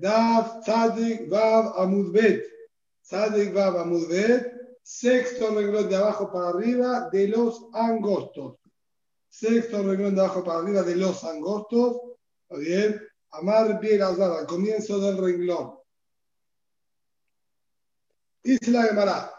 Daf Tzadik Vav Amudbet. Tzadik Vav Amudbet. Sexto renglón de abajo para arriba de los angostos. Sexto renglón de abajo para arriba de los angostos. ¿Está bien? Amar bien al comienzo del renglón. Dice la Gemara.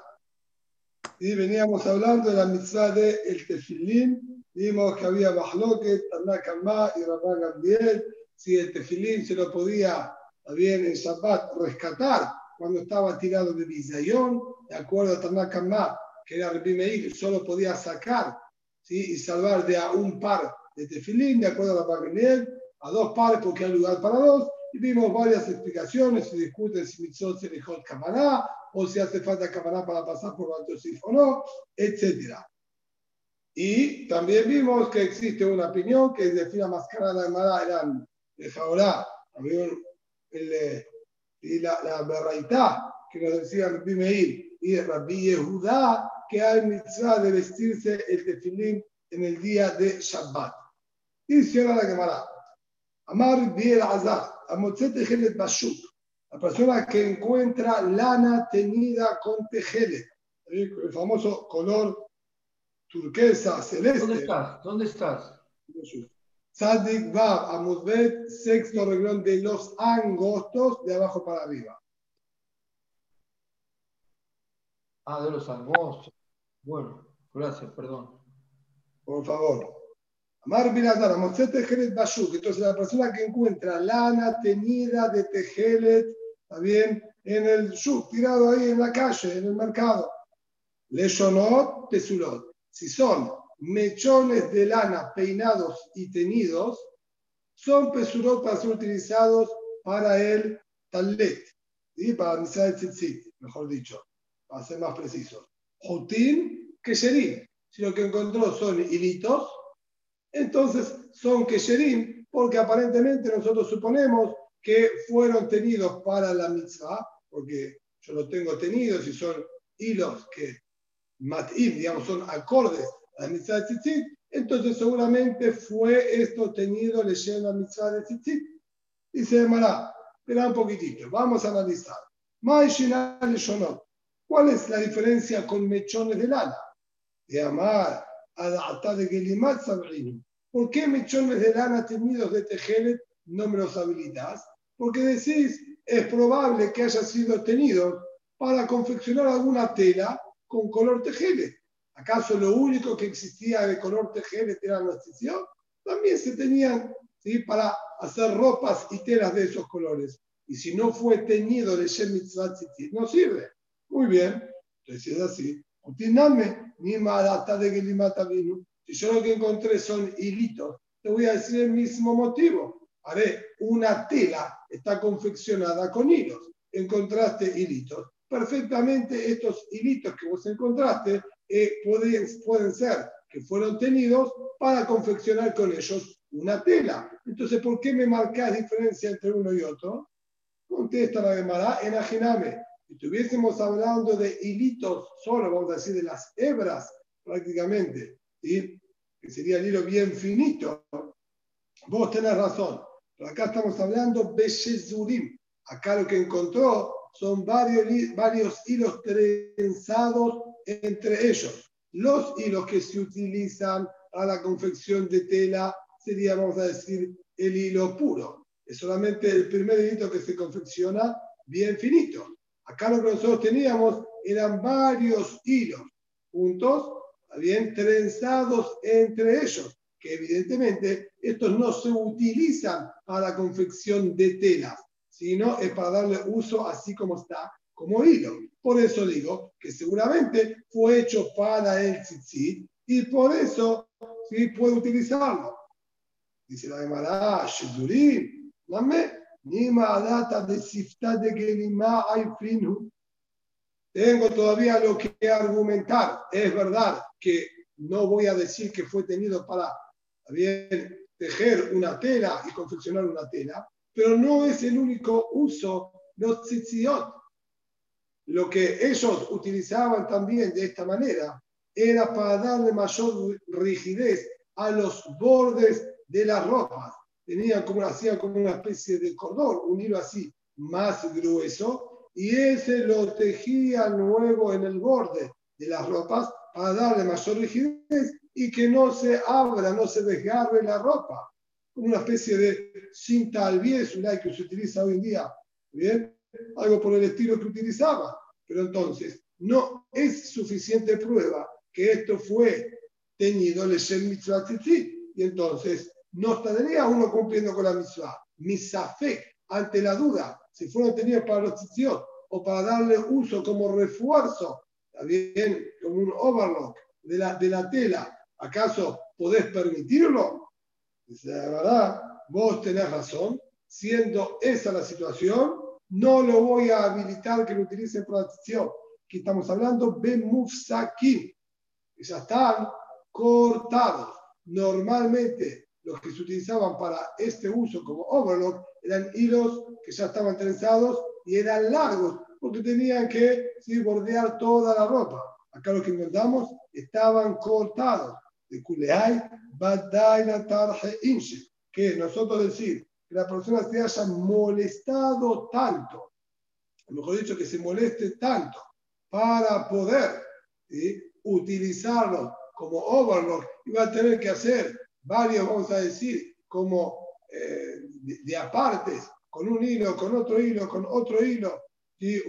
Y veníamos hablando de la mitzvah de el tefilín. Vimos que había Bahloket, Tanakamá y Rabban Gambiel. Si el tefilín se lo podía, bien en Shabbat, rescatar cuando estaba tirado de Bizayón, de acuerdo a Tanakamá, que era Rabbi Meir, solo podía sacar ¿sí? y salvar de a un par de tefilín, de acuerdo a Rabban Gambiel, a dos pares porque hay lugar para dos. Y vimos varias explicaciones, se discuten si mitzvot se dejó Kamaná, o si hace falta cámara para pasar por Bantosif o no, etc. Y también vimos que existe una opinión que de fila más cara la eran de Jaorá, el, y la, la Berraitá, que nos decía Rabbi Meir y Rabbi Yehudá, que hay mitzvah de vestirse el tefilín en el día de Shabbat. Y cierra la Gemara. Amar Biel Azar, Amotzet Ejelet Bashuk, la persona que encuentra lana teñida con tejele, el famoso color turquesa, celeste. ¿Dónde estás? ¿Dónde estás? Sadik Bab, Amudbet, sexto reglón de los angostos, de abajo para arriba. Ah, de los angostos. Bueno, gracias, perdón. Por favor. Amar Biradar, Mosete Tejelet Bashuk. Entonces, la persona que encuentra lana teñida de tejelet ¿está bien? En el sub, tirado ahí en la calle, en el mercado. Leshonot, tesulot. Si son mechones de lana peinados y teñidos, son pesurot utilizados para el talet, y para el tzitzit, mejor dicho, para ser más precisos. Jotin, kesherim. Si lo que encontró son hilitos, entonces son kesherim, porque aparentemente nosotros suponemos que fueron tenidos para la mitzvah, porque yo lo tengo tenidos y son hilos que matim, digamos, son acordes a la mitzvah de tzitzit, entonces seguramente fue esto tenido leyendo la mitzvah de tzitzit. Dice Mará, espera un poquitito, vamos a analizar. ¿Cuál es la diferencia con mechones de lana? De amar a de Gelimat ¿Por qué mechones de lana tenidos de tejelet no me los habilitas? porque decís, es probable que haya sido tenido para confeccionar alguna tela con color tejele. ¿Acaso lo único que existía de color tejele era la excepción? También se tenían ¿sí? para hacer ropas y telas de esos colores. Y si no fue teñido de Shem no sirve. Muy bien. Entonces es así. ni de Si yo lo que encontré son hilitos, te voy a decir el mismo motivo haré una tela, está confeccionada con hilos. Encontraste hilitos. Perfectamente estos hilitos que vos encontraste eh, pueden, pueden ser que fueron tenidos para confeccionar con ellos una tela. Entonces, ¿por qué me marcás diferencia entre uno y otro? Contesta la Gemara, enajename. Si estuviésemos hablando de hilitos solo, vamos a decir de las hebras prácticamente, que sería el hilo bien finito, vos tenés razón acá estamos hablando Beshezurim. Acá lo que encontró son varios, varios hilos trenzados entre ellos. Los hilos que se utilizan a la confección de tela sería, vamos a decir, el hilo puro. Es solamente el primer hilito que se confecciona bien finito. Acá lo que nosotros teníamos eran varios hilos juntos, bien trenzados entre ellos que evidentemente estos no se utilizan para la confección de telas, sino es para darle uso así como está, como hilo. Por eso digo que seguramente fue hecho para el tzitzit y por eso sí puede utilizarlo. Dice la Gemara, Shezurim, dame, ni data de sifta de gelima Tengo todavía lo que argumentar. Es verdad que no voy a decir que fue tenido para bien tejer una tela y confeccionar una tela, pero no es el único uso los tzitziot. Lo que ellos utilizaban también de esta manera era para darle mayor rigidez a los bordes de las ropas. tenían como, hacían como una especie de cordón, un hilo así más grueso, y ese lo tejían luego en el borde de las ropas para darle mayor rigidez y que no se abra, no se desgarre la ropa. Una especie de cinta al la que se utiliza hoy en día. ¿Bien? Algo por el estilo que utilizaba. Pero entonces, no es suficiente prueba que esto fue teñido Shem Mitzvah Y entonces, no estaría uno cumpliendo con la Mitzvah. Misafek, ante la duda, si fueron tenidos para los tzitziot o para darle uso como refuerzo, también como un overlock de la, de la tela, ¿acaso podés permitirlo? Dice, la verdad, vos tenés razón, siendo esa la situación, no lo voy a habilitar que lo utilicen para tzitziot. Aquí estamos hablando de mufsakim, ya están cortados. Normalmente los que se utilizaban para este uso como overlock eran hilos que ya estaban trenzados y eran largos porque tenían que bordear toda la ropa. Acá lo que encontramos estaban cortados. De Kuleai, Inche. Que nosotros decir que la persona se haya molestado tanto, mejor dicho, que se moleste tanto para poder utilizarlo como overlock, iba a tener que hacer varios, vamos a decir, como eh, de, apartes, con un hilo, con otro hilo, con otro hilo,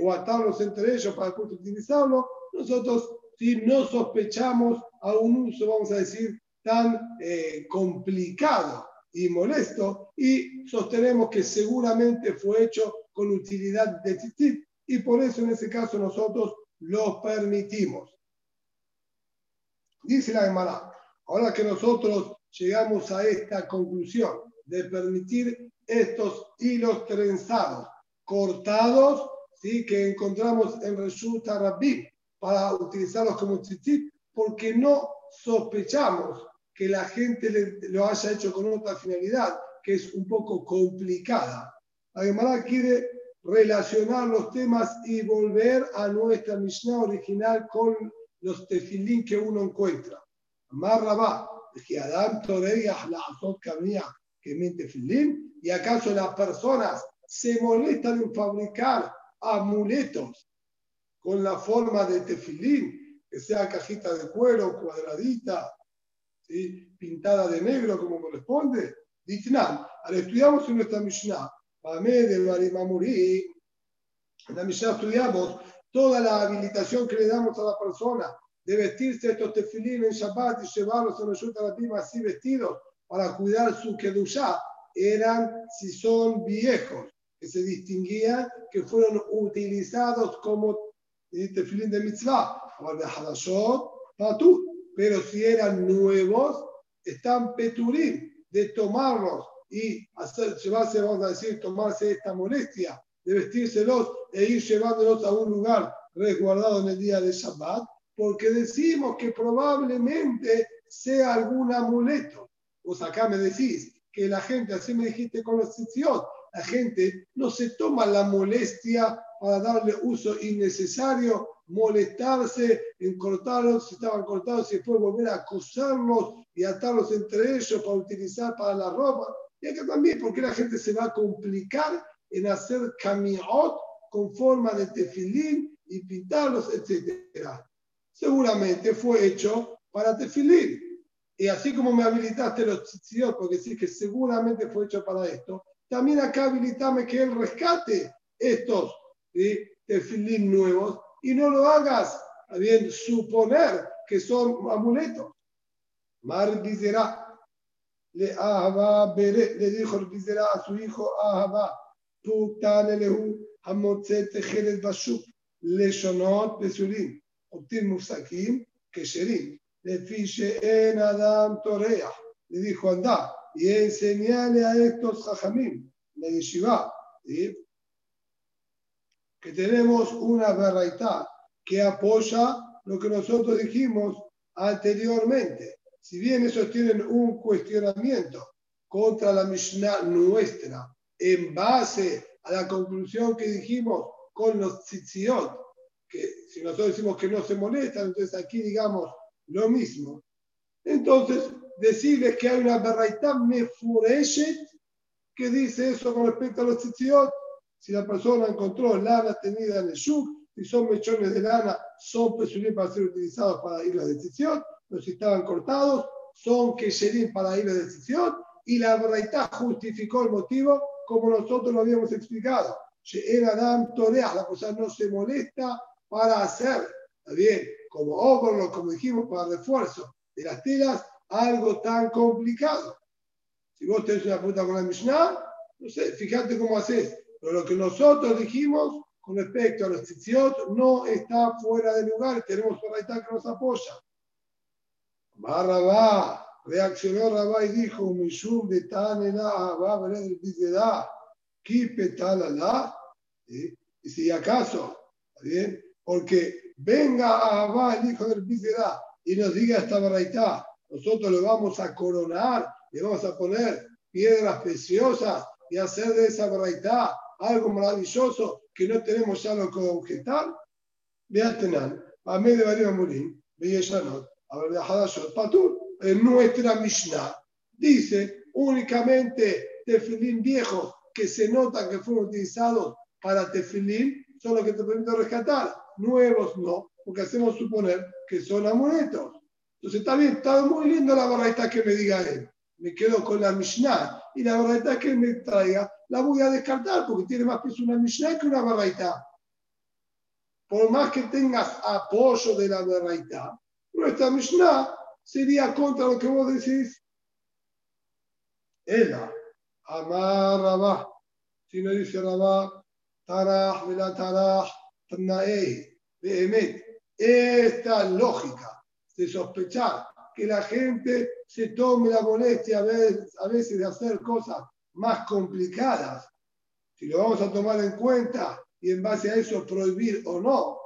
o atarlos entre ellos para después utilizarlo, nosotros si no sospechamos a un uso, vamos a decir, tan eh, complicado y molesto, y sostenemos que seguramente fue hecho con utilidad de tzitzit, y por eso en ese caso nosotros lo permitimos. Dice la Gemara, ahora que nosotros llegamos a esta conclusión de permitir estos hilos trenzados, cortados, ¿sí? que encontramos en Reshut Rabbim para utilizarlos como tzitzit, porque no sospechamos que la gente lo haya hecho con otra finalidad, que es un poco complicada. Gemara quiere relacionar los temas y volver a nuestra Mishnah original con los tefilín que uno encuentra. Marrabá, que Adam la que mente tefilín, y acaso las personas se molestan en fabricar amuletos con la forma de tefilín, que sea cajita de cuero, cuadradita, pintada de negro como corresponde. Ditnan, al estudiamos en nuestra Mishnah, de en la Mishnah estudiamos toda la habilitación que le damos a la persona de vestirse estos tefilín en Shabbat y llevarlos en la pima así vestidos para cuidar su kedushá, eran si son viejos, que se distinguían que fueron utilizados como tefilín de mitzvah, pero si eran nuevos, están peturín de tomarlos y hacer, llevarse, vamos a decir, tomarse esta molestia de vestírselos e ir llevándolos a un lugar resguardado en el día de Shabbat, porque decimos que probablemente sea algún amuleto. Vos acá me decís que la gente, así me dijiste con los sitios, la gente no se toma la molestia para darle uso innecesario, molestarse en cortarlos si estaban cortados y después volver a acosarlos y atarlos entre ellos para utilizar para la ropa. Y acá también, porque la gente se va a complicar en hacer camiot con forma de tefilín y pintarlos, etc. Seguramente fue hecho para tefilín. Y así como me habilitaste los tzitziot, porque sí que seguramente fue hecho para esto, también acá habilitame que él rescate estos y tefilín nuevos y no lo hagas, a bien suponer que son amuletos. Mar Dizerá le, le dijo Dizerá a su hijo Ahaba, Putanelehu, Hamotze Tejeres Bashuk, Leshonot Besurim, Otir Musakim, Kesherim, Lefi She'en Adam Torea, le dijo anda y enseñale a estos jajamim, la yeshiva, ¿sí? Que tenemos una verdad que apoya lo que nosotros dijimos anteriormente. Si bien esos tienen un cuestionamiento contra la Mishnah nuestra, en base a la conclusión que dijimos con los tzitziot, que si nosotros decimos que no se molestan, entonces aquí digamos lo mismo. Entonces, decirles que hay una me mefureshet ¿Qué dice eso con respecto a los tzitziot? Si la persona encontró lana tenida en el shuk, si son mechones de lana, son pesulín para ser utilizados para ir de tzitziot, pero si estaban cortados, son queserín para ir de tzitziot, y la verdad justificó el motivo como nosotros lo habíamos explicado. Era Adam Toreas, la cosa no se molesta para hacer, ¿está bien? Como óvulo, como dijimos, para refuerzo de las telas, algo tan complicado. Si vos tenés una pregunta con la Mishnah, no sé, fíjate cómo haces. Pero lo que nosotros dijimos con respecto a los tzitziot no está fuera de lugar. Tenemos una que nos apoya. va reaccionó Rabá y dijo, Mishum de Tanela, va a ver el Kipe Talala. Y si acaso, ¿está bien? Porque venga a Abba, el hijo del Bizedá, y nos diga esta verdad, nosotros le vamos a coronar, le vamos a poner piedras preciosas y hacer de esa verdad algo maravilloso que no tenemos ya lo que objetar. Vean, a medio de María Murín, Belleyanot, a ver, Hadashot, Patur, en nuestra Mishnah, dice únicamente tefilín viejos que se notan que fueron utilizados para tefilín son los que te permiten rescatar. Nuevos no, porque hacemos suponer que son amuletos. Entonces está bien, está muy lindo la barraita que me diga él. Me quedo con la Mishnah y la barraita que me traiga la voy a descartar porque tiene más peso una Mishnah que una barraita. Por más que tengas apoyo de la barraita, nuestra Mishnah sería contra lo que vos decís. Ella, Amar Rabá. Si no dice Rabá, Taraj, Vela Taraj, Tnaei, Behemet. Esta lógica de sospechar que la gente se tome la molestia a veces, de hacer cosas más complicadas, si lo vamos a tomar en cuenta y en base a eso prohibir o no.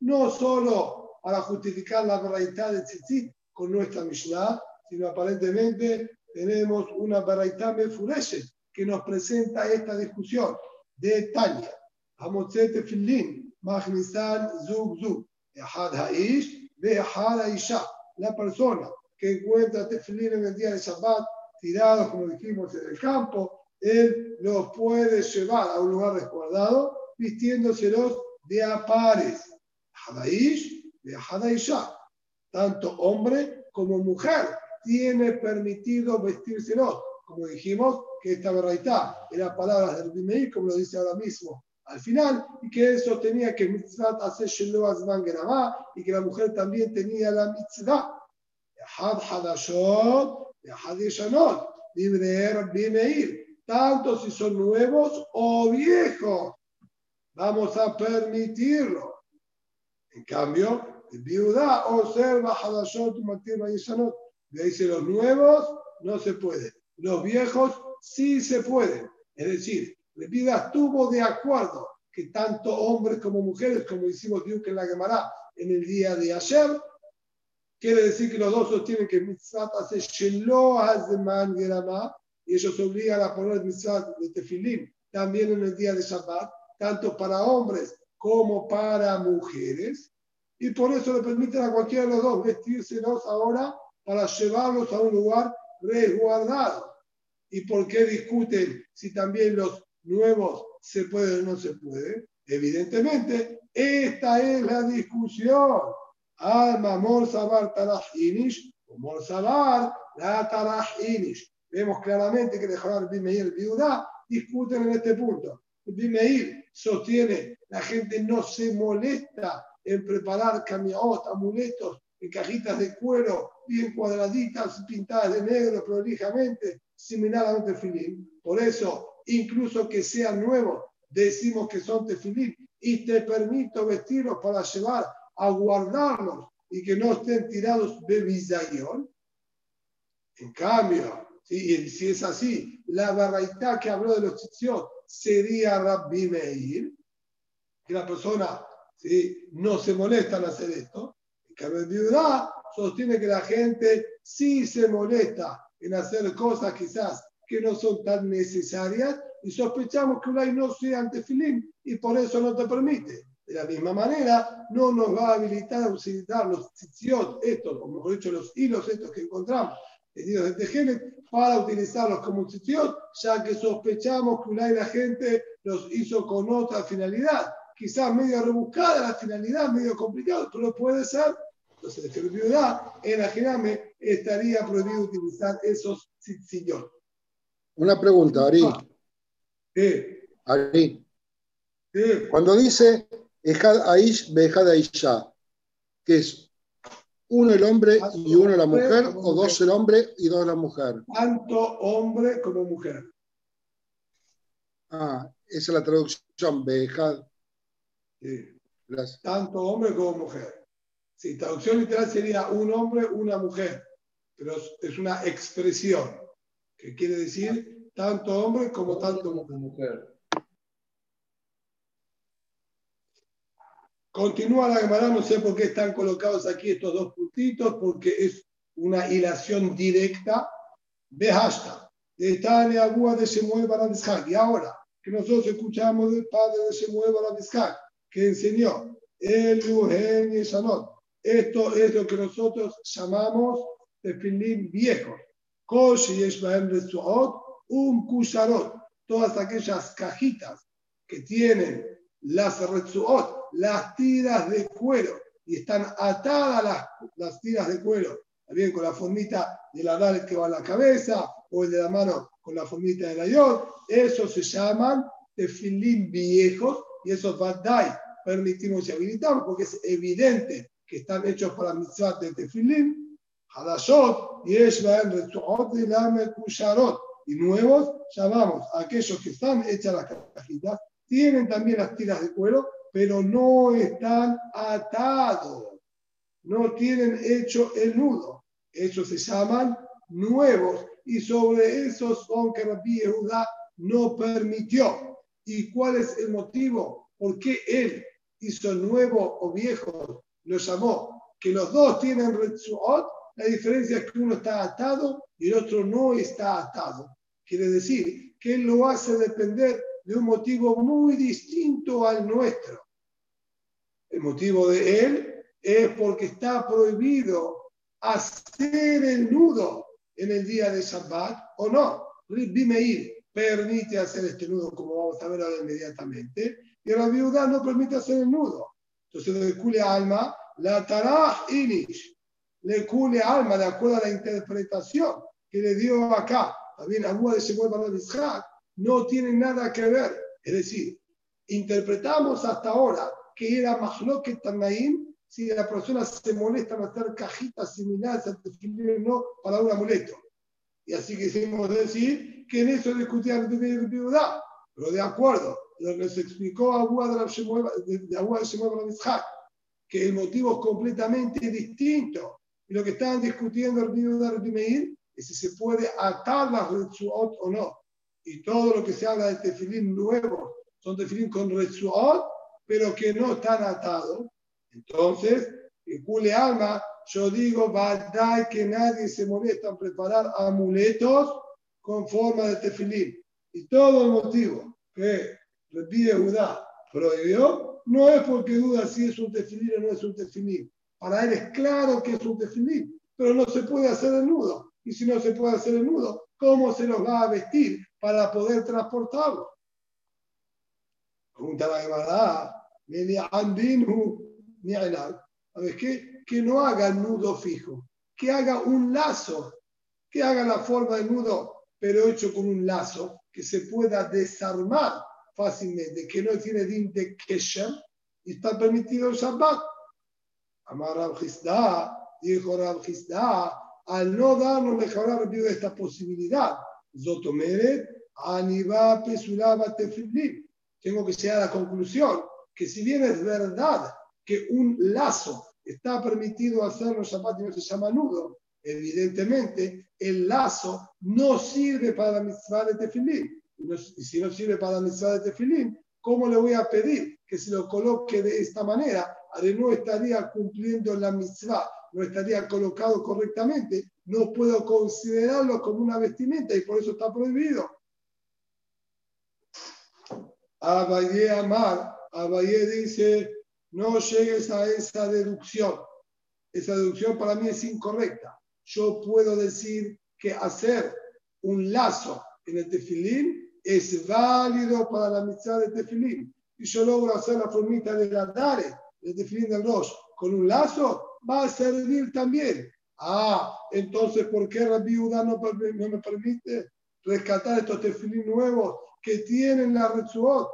No solo para justificar la verdad de Tzitzit con nuestra Mishnah, sino aparentemente tenemos una verdad Mefureshet que nos presenta esta discusión de Tanya. Hamotzet Tefillin, Magnisan Zug Zug, Ehad Haish, Behad Haisha. La persona que encuentra Tefillin en el día de Shabbat, tirados, como dijimos, en el campo, él los puede llevar a un lugar resguardado vistiéndoselos de a pares. Hadaish, de Isha. Tanto hombre como mujer tiene permitido vestírselo. Como dijimos, que esta verdad era palabras del Bimeir, como lo dice ahora mismo al final, y que él sostenía que mitzvah hace y que la mujer también tenía la mitzvah. Had Hadashot, Had Yeshanot, libre Bimeir, tanto si son nuevos o viejos. Vamos a permitirlo. En cambio, viuda observa Hadashot y Yeshanot. Le dice, los nuevos no se puede. Los viejos sí se pueden. Es decir, la viuda estuvo de acuerdo que tanto hombres como mujeres, como hicimos Duke en la Gemara en el día de ayer, quiere decir que los dos sostienen que mitzvah hace shelo hazman gerama y ellos obligan a poner mitzvah de tefilín también en el día de Shabbat, tanto para hombres como para mujeres y por eso le permiten a cualquiera de los dos vestírselos ahora para llevarlos a un lugar resguardado. ¿Y por qué discuten si también los nuevos se pueden o no se pueden? Evidentemente, esta es la discusión. Alma Morsabar Tarajinish o Morsabar la Tarajinish. Vemos claramente que Dejar Bimeir Viuda discuten en este punto. Bimeir sostiene, la gente no se molesta en preparar camiot, amuletos en cajitas de cuero bien cuadraditas, pintadas de negro prolijamente, similar a un tefilín. Por eso, incluso que sean nuevos, decimos que son tefilín y te permito vestirlos para llevar a guardarlos y que no estén tirados de bizayón. En cambio, si es así, la barraita que habló de los tzitzit sería Rabbi Meir, que la persona no se molesta en hacer esto. En cambio, viuda sostiene que la gente sí se molesta en hacer cosas quizás que no son tan necesarias y sospechamos que Ulay no sea antefilín y por eso no te permite. De la misma manera, no nos va a habilitar a utilizar los tzitziot, estos, o mejor dicho, los hilos estos que encontramos teñidos de Tejelet para utilizarlos como sitios, ya que sospechamos que una la gente los hizo con otra finalidad. Quizás medio rebuscada la finalidad, medio complicado, pero puede ser. Entonces, de en Ajiname estaría prohibido utilizar esos sillones. Una pregunta, Ari. ¿Qué? Ari. ¿Qué? Cuando dice Ejad Aish, Bejad Aisha, que es uno el hombre y uno la mujer, o dos el hombre y dos la mujer. Tanto hombre como mujer. Ah, esa es la traducción, Bejad. Sí. Gracias. Tanto hombre como mujer. Sí, traducción literal sería un hombre, una mujer, pero es una expresión que quiere decir tanto hombre como tanto mujer. Continúa la Gemara, no sé por qué están colocados aquí estos dos puntitos, porque es una hilación directa de hashtag. De Tane Abúa de Shemuel Barabishak. Y ahora que nosotros escuchamos del padre de Shemuel Barabishak, que enseñó el Luhen y Shanot. Esto es lo que nosotros llamamos tefilín viejos. Koshi Un kusharot. Todas aquellas cajitas que tienen las retsuot, las tiras de cuero, y están atadas las, las tiras de cuero, también con la formita de la dalet que va a la cabeza, o el de la mano con la formita de la yod, esos se llaman tefilín viejos, y esos badai permitimos y habilitamos, porque es evidente que están hechos para mitzvah de tefilín, hadashot, y es y nuevos llamamos a aquellos que están hechas las cajitas, tienen también las tiras de cuero, pero no están atados, no tienen hecho el nudo. Esos se llaman nuevos y sobre esos son que Rabbi Yehuda no permitió. ¿Y cuál es el motivo? ¿Por qué él hizo nuevo o viejo? Lo llamó. Que los dos tienen retsuot, la diferencia es que uno está atado y el otro no está atado. Quiere decir que él lo hace depender de un motivo muy distinto al nuestro. El motivo de él es porque está prohibido hacer el nudo en el día de Shabbat o no. Rabbi Meir permite hacer este nudo, como vamos a ver ahora inmediatamente, y la viuda no permite hacer el nudo. Entonces, le cule alma, la taraj inish, le cule alma, de acuerdo a la interpretación que le dio acá, también Abu de Shemuel Bar no tiene nada que ver. Es decir, interpretamos hasta ahora que era Mahloket Tanaim si la persona se molesta en hacer cajitas similares al o no para un amuleto. Y así quisimos decir que en eso discutía el viuda. Pero de acuerdo, lo que se explicó a Abu de Shemuel Bar que el motivo es completamente distinto. Y lo que estaban discutiendo el viuda de Meir es si se puede atar las Retsuot o no. Y todo lo que se habla de tefilín nuevo son tefilín con Retsuot, pero que no están atados. Entonces, en Cule Alma, yo digo, dar que nadie se molesta en preparar amuletos con forma de tefilín. Y todo el motivo que repite Judá prohibió, no es porque duda si es un tefilín o no es un tefilín. Para él es claro que es un tefilín, pero no se puede hacer el nudo. Y si no se puede hacer el nudo, ¿cómo se los va a vestir para poder transportarlo? Pregunta la Gemara, ¿sabes qué? Que no haga nudo fijo, que haga un lazo, que haga la forma de nudo, pero hecho con un lazo, que se pueda desarmar fácilmente, que no tiene din de y está permitido el Shabbat. Amar dijo Rab al no darnos mejorar de esta posibilidad, Zotomeret, Aniba Pesulaba Tefilin. Tengo que llegar a la conclusión que si bien es verdad que un lazo está permitido hacerlo y no se llama nudo, evidentemente el lazo no sirve para la mitzvah de tefilín. Y si no sirve para la mitzvah de tefilín, ¿cómo le voy a pedir que se lo coloque de esta manera? No estaría cumpliendo la mitzvah, no estaría colocado correctamente, no puedo considerarlo como una vestimenta y por eso está prohibido. Abayé Amar, Abayé dice, no llegues a esa deducción. Esa deducción para mí es incorrecta. Yo puedo decir que hacer un lazo en el tefilín es válido para la mitzvah de tefilín. Y yo logro hacer la formita de la Dare, el tefilín del Rosh, con un lazo, va a servir también. Ah, entonces, ¿por qué Rabbi Udá no, me permite rescatar estos tefilín nuevos que tienen la Retsuot?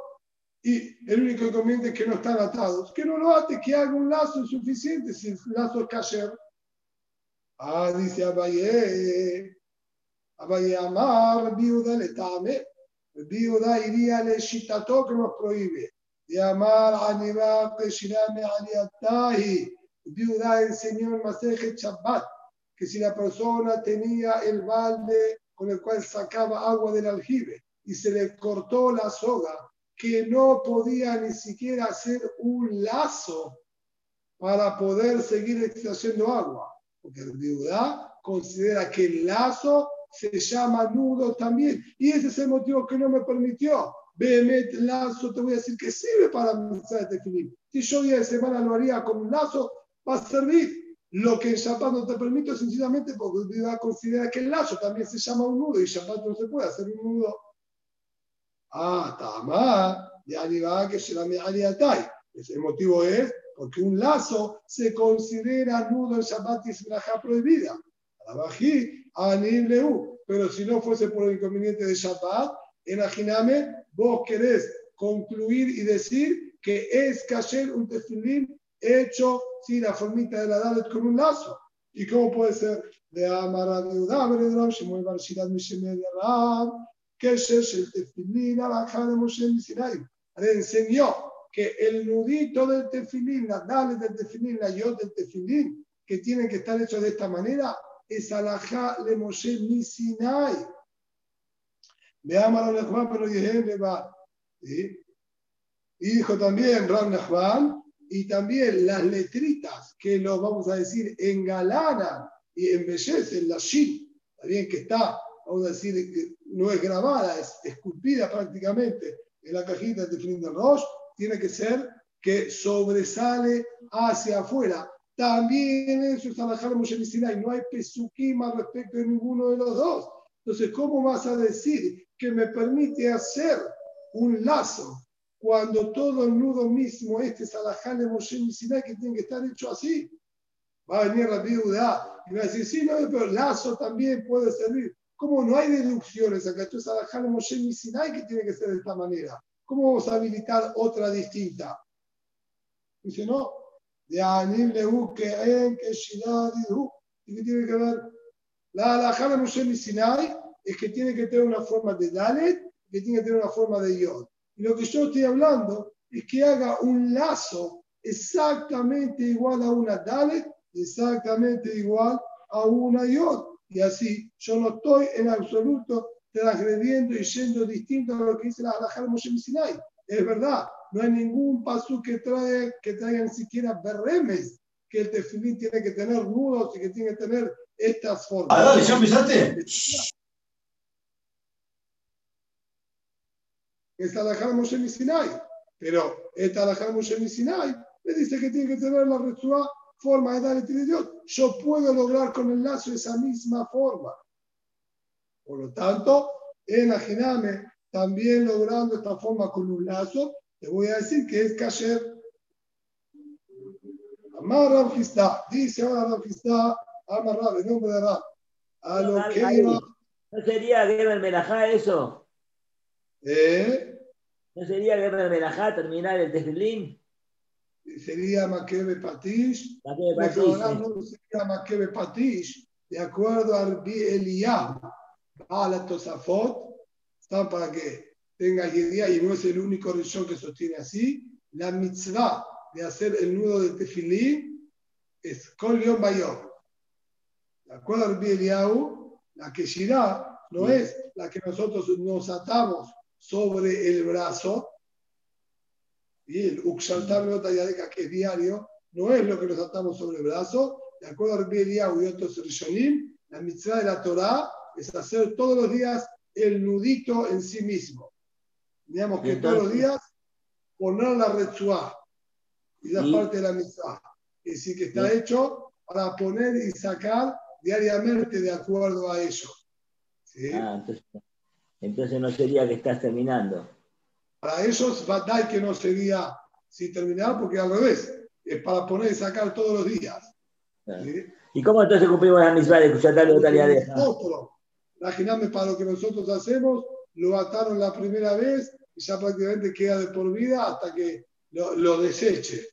Y el único inconveniente es que no están atados. Que no lo ate, que haga un lazo suficiente si el lazo es kasher. Ah, dice Abaye. Abaye Amar, viuda le tame. Viuda iría le shitato que nos prohíbe. Y Amar Aniba Peshirame Aliatahi. Viuda enseñó en Maseje Shabbat que si la persona tenía el balde con el cual sacaba agua del aljibe y se le cortó la soga, que no podía ni siquiera hacer un lazo para poder seguir extrayendo agua, porque el viuda considera que el lazo se llama nudo también, y ese es el motivo que no me permitió. Behemet lazo, te voy a decir que sirve para de definir. Si yo día de semana lo haría con un lazo, va a servir. Lo que en Shabbat no te permito sencillamente porque el viuda considera que el lazo también se llama un nudo y Shabbat no se puede hacer un nudo Ah, Tama, va que se la El motivo es porque un lazo se considera nudo en Shabbat y Sinaja prohibida. Pero si no fuese por el inconveniente de Shabbat, imagíname, vos querés concluir y decir que es kasher un tefilín hecho sin la formita de la Dalet con un lazo. ¿Y cómo puede ser? De Amara de Udam, de Ram, Shemuel Barshidat, Mishemel de Ram, que es el tefilín alajá de Moshe Sinai. Le enseñó que el nudito del tefilín, las dales del tefilín, la yod del tefilín, que tienen que estar hechos de esta manera, es alajá de Moshe Sinai. A Juan, pero le va. Y dijo también Ram Juan, y también las letritas que lo vamos a decir engalanan y embellecen la shin, bien que está vamos a decir, no es grabada, es esculpida prácticamente en la cajita de Flint Roche, tiene que ser que sobresale hacia afuera. También eso es Alajá y no hay pesukim al respecto de ninguno de los dos. Entonces, ¿cómo vas a decir que me permite hacer un lazo cuando todo el nudo mismo, este es Alajá de Moshe que tiene que estar hecho así? Va a venir la viuda y va a decir, sí, no, pero lazo también puede servir. ¿Cómo no hay deducciones acá? Esto es Alajal Moshe Sinai que tiene que ser de esta manera. ¿Cómo vamos a habilitar otra distinta? Dice, no. De Anim Lehu que en que ¿Y qué tiene que ver? La Alajal Moshe Sinai es que tiene que tener una forma de Dalet que tiene que tener una forma de Yod. Y lo que yo estoy hablando es que haga un lazo exactamente igual a una Dalet, exactamente igual a una Yod y así yo no estoy en absoluto transgrediendo y yendo distinto a lo que dice la Alajal Moshe Sinai. Es verdad, no hay ningún paso que, trae, que traiga ni siquiera berremes que el tefilín tiene que tener nudos y que tiene que tener estas formas. Ah, dale, ¿ya empezaste? Es Alajal Moshe Sinai. Pero esta Alajal Moshe Sinai le dice que tiene que tener la Retsua forma de dar el Dios, yo puedo lograr con el lazo esa misma forma. Por lo tanto, en Ajiname, también logrando esta forma con un lazo, te voy a decir que es kasher. Amar dice ahora Rafista, Amar Rab, el nombre de Rab. A lo que iba. ¿No sería Geber Melajá eso? ¿Eh? ¿No sería Geber Melajá terminar el tefilín? sería Makebe Patish. No sería Makebe Patish, de acuerdo al Eliab, a la Tosafot, está para que tenga idea, y no es el único rishon que sostiene así, la mitzvah de hacer el nudo de tefilí es Kol Yom Bayom. De acuerdo al Eliab, la que Shirah no es la que nosotros nos atamos sobre el brazo, y el Uxaltar Yadeca, que es diario, no es lo que nos atamos sobre el brazo. De acuerdo a Rabbi y otros Rishonim, la mitzvah de la Torah es hacer todos los días el nudito en sí mismo. Digamos que todos los días poner la retsuá y la parte de la mitzvah. Es decir, que está hecho para poner y sacar diariamente de acuerdo a eso. ¿sí? Ah, entonces, entonces no sería que estás terminando. Para ellos, Badai que no sería sin terminar, porque al revés, es para poner y sacar todos los días. ¿sí? ¿Y cómo entonces cumplimos la misma de Kushatal y Otaliadeja? Nosotros, Imagíname para lo que nosotros hacemos, lo ataron la primera vez y ya prácticamente queda de por vida hasta que lo, lo deseche.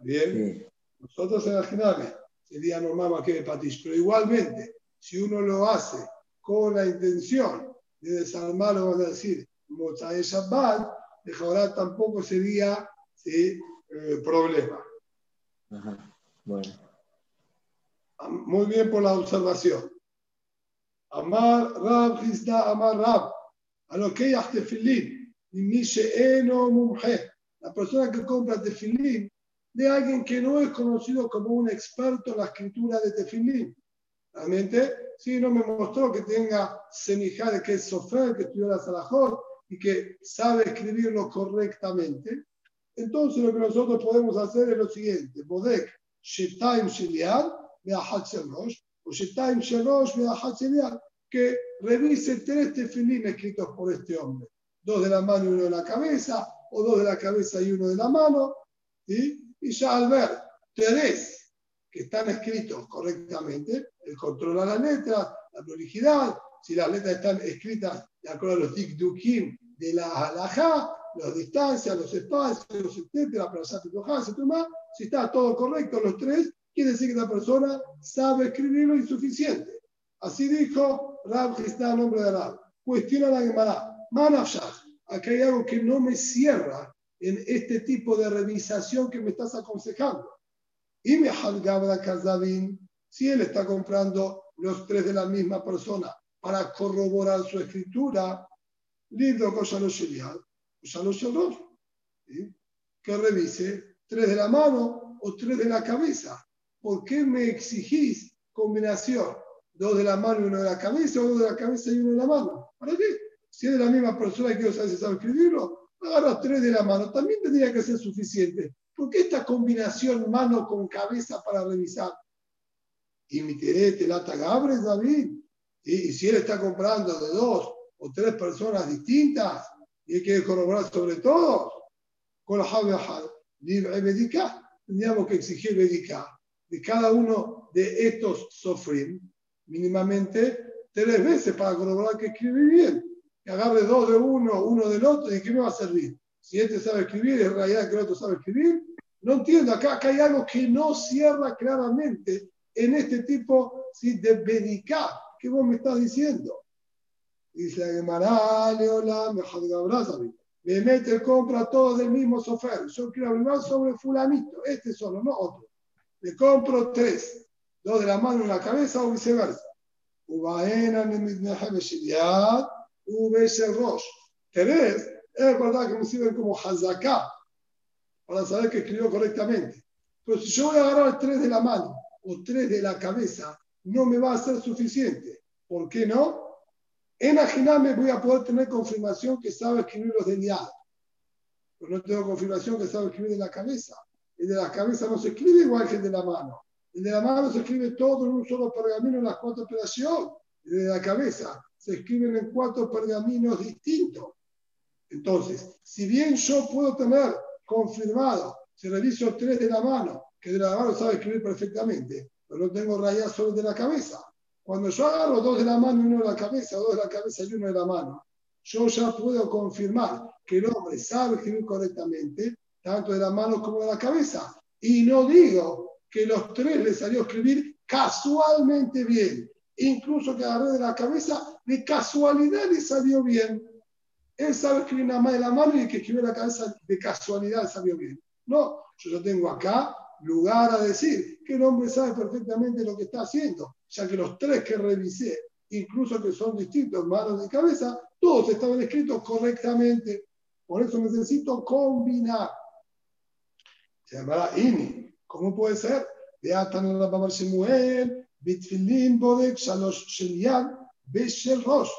Bien, Sí. nosotros imaginame, sería normal más que de patish, pero igualmente, si uno lo hace con la intención de desarmarlo, vamos a decir, Mozae Shabbat, de Jorá tampoco sería ¿sí? eh, problema. Ajá. Bueno. Muy bien por la observación. Amar Rab Hizda Amar Rab. A lo que hay tefilín. La persona que compra tefilín de alguien que no es conocido como un experto en la escritura de tefilín. Realmente, sí, no me mostró que tenga semijade, que es sofer, que estudió la Salahot y que sabe escribirlo correctamente. Entonces, lo que nosotros podemos hacer es lo siguiente: Bodek, Shetaim Shiliad, Beahat Sherosh, o Shetaim Sherosh, Beahat Shiliad, que revise tres tefilín escritos por este hombre: dos de la mano y uno de la cabeza, o dos de la cabeza y uno de la mano. ¿sí? Y ya al ver tres que están escritos correctamente, él controla las letras, la prolijidad, si las letras están escritas de acuerdo a los dikdukim de la halajá, las distancias, los espacios, etcétera, para etcétera, si está todo correcto los tres, quiere decir que la persona sabe escribirlo insuficiente. Así dijo Rab Hizda, nombre de Rab. Cuestiona la Gemara. Manafshah, acá hay algo que no me cierra en este tipo de revisación que me estás aconsejando. Y me Gabra Kazabin, si él está comprando los tres de la misma persona para corroborar su escritura, libro que revise tres de la mano o tres de la cabeza. ¿Por qué me exigís combinación? Dos de la mano y uno de la cabeza, o dos de la cabeza y uno de la mano. ¿Para qué? Si es de la misma persona y quiero saber si sabe escribirlo, agarra tres de la mano. También tendría que ser suficiente. ¿Por qué esta combinación mano con cabeza para revisar? Y mi te lata gabres, David. Y, si él está comprando de dos o tres personas distintas y hay que corroborar sobre todo, con la tendríamos que exigir médica de cada uno de estos sofrim, mínimamente tres veces para corroborar que escribe bien. Que agarre dos de uno, uno del otro, ¿y qué me va a servir? Si este sabe escribir, es realidad que el otro sabe escribir. No entiendo, acá, acá hay algo que no cierra claramente en este tipo ¿sí? de medicar que vos me estás diciendo. Dice la Gemara, Leola, mejor de Me mete, compra todo del mismo sofer. Yo quiero hablar sobre fulanito, este solo, no otro. Le compro tres, dos de la mano en la cabeza o viceversa. Ubaena, Rosh. Tres, es verdad que me sirven como hazaká para saber que escribió correctamente. Pero si yo voy a agarrar tres de la mano o tres de la cabeza, no me va a ser suficiente. ¿Por qué no? En Ajiname voy a poder tener confirmación que sabe escribir los de. Pero no tengo confirmación que sabe escribir de la cabeza. El de la cabeza no se escribe igual que el de la mano. El de la mano se escribe todo en un solo pergamino en las cuatro operaciones. El de la cabeza se escriben en cuatro pergaminos distintos. Entonces, si bien yo puedo tener confirmado, si reviso tres de la mano, que de la mano sabe escribir perfectamente, pero no tengo rayas solo de la cabeza. Cuando yo agarro dos de la mano y uno de la cabeza, dos de la cabeza y uno de la mano, yo ya puedo confirmar que el hombre sabe escribir correctamente, tanto de la mano como de la cabeza. Y no digo que los tres le salió escribir casualmente bien. Incluso que agarré de la cabeza, de casualidad le salió bien. Él sabe escribir nada más de la mano y el que escribió la cabeza de casualidad salió bien. No, yo lo tengo acá lugar a decir que el hombre sabe perfectamente lo que está haciendo, ya que los tres que revisé, incluso que son distintos, manos y cabeza, todos estaban escritos correctamente. Por eso necesito combinar. Se llamará INI. ¿Cómo puede ser? Beatan Rabbar Shemuel, Bitfilin Bodek, Shalosh Shelian, Beshel Rosh.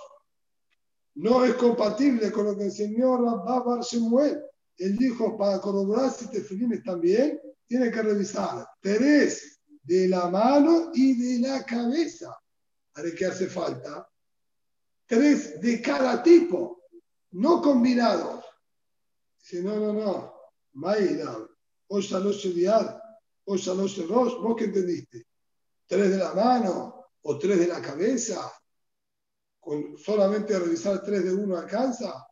No es compatible con lo que enseñó Rabbar Shemuel. Él dijo, para corroborar si tefilín están bien, tiene que revisar tres de la mano y de la cabeza. ¿Para qué hace falta? Tres de cada tipo, no combinados. Dice, no, no, no. Maida, hoy Shalosh Eliad, hoy Shalosh Rosh, ¿vos qué entendiste? ¿Tres de la mano o tres de la cabeza? ¿Con solamente revisar tres de uno alcanza?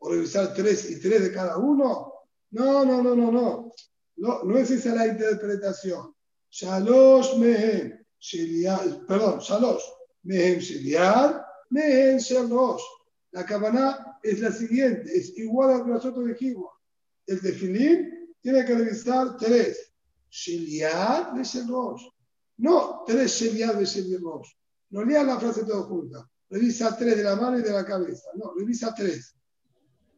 ¿O revisar tres y tres de cada uno? No, no, no, no, no. No, no es esa la interpretación. Shalosh Mehem, Sheliad, perdón, Shalosh Mehem Sheliad, Mehem Shalosh. La cabana es la siguiente, es igual a lo que nosotros dijimos. El tefilín tiene que revisar tres. Sheliad de Shalosh. No tres Sheliad de Sheliad. No lea la frase todo junta. Revisa tres de la mano y de la cabeza. No, revisa tres.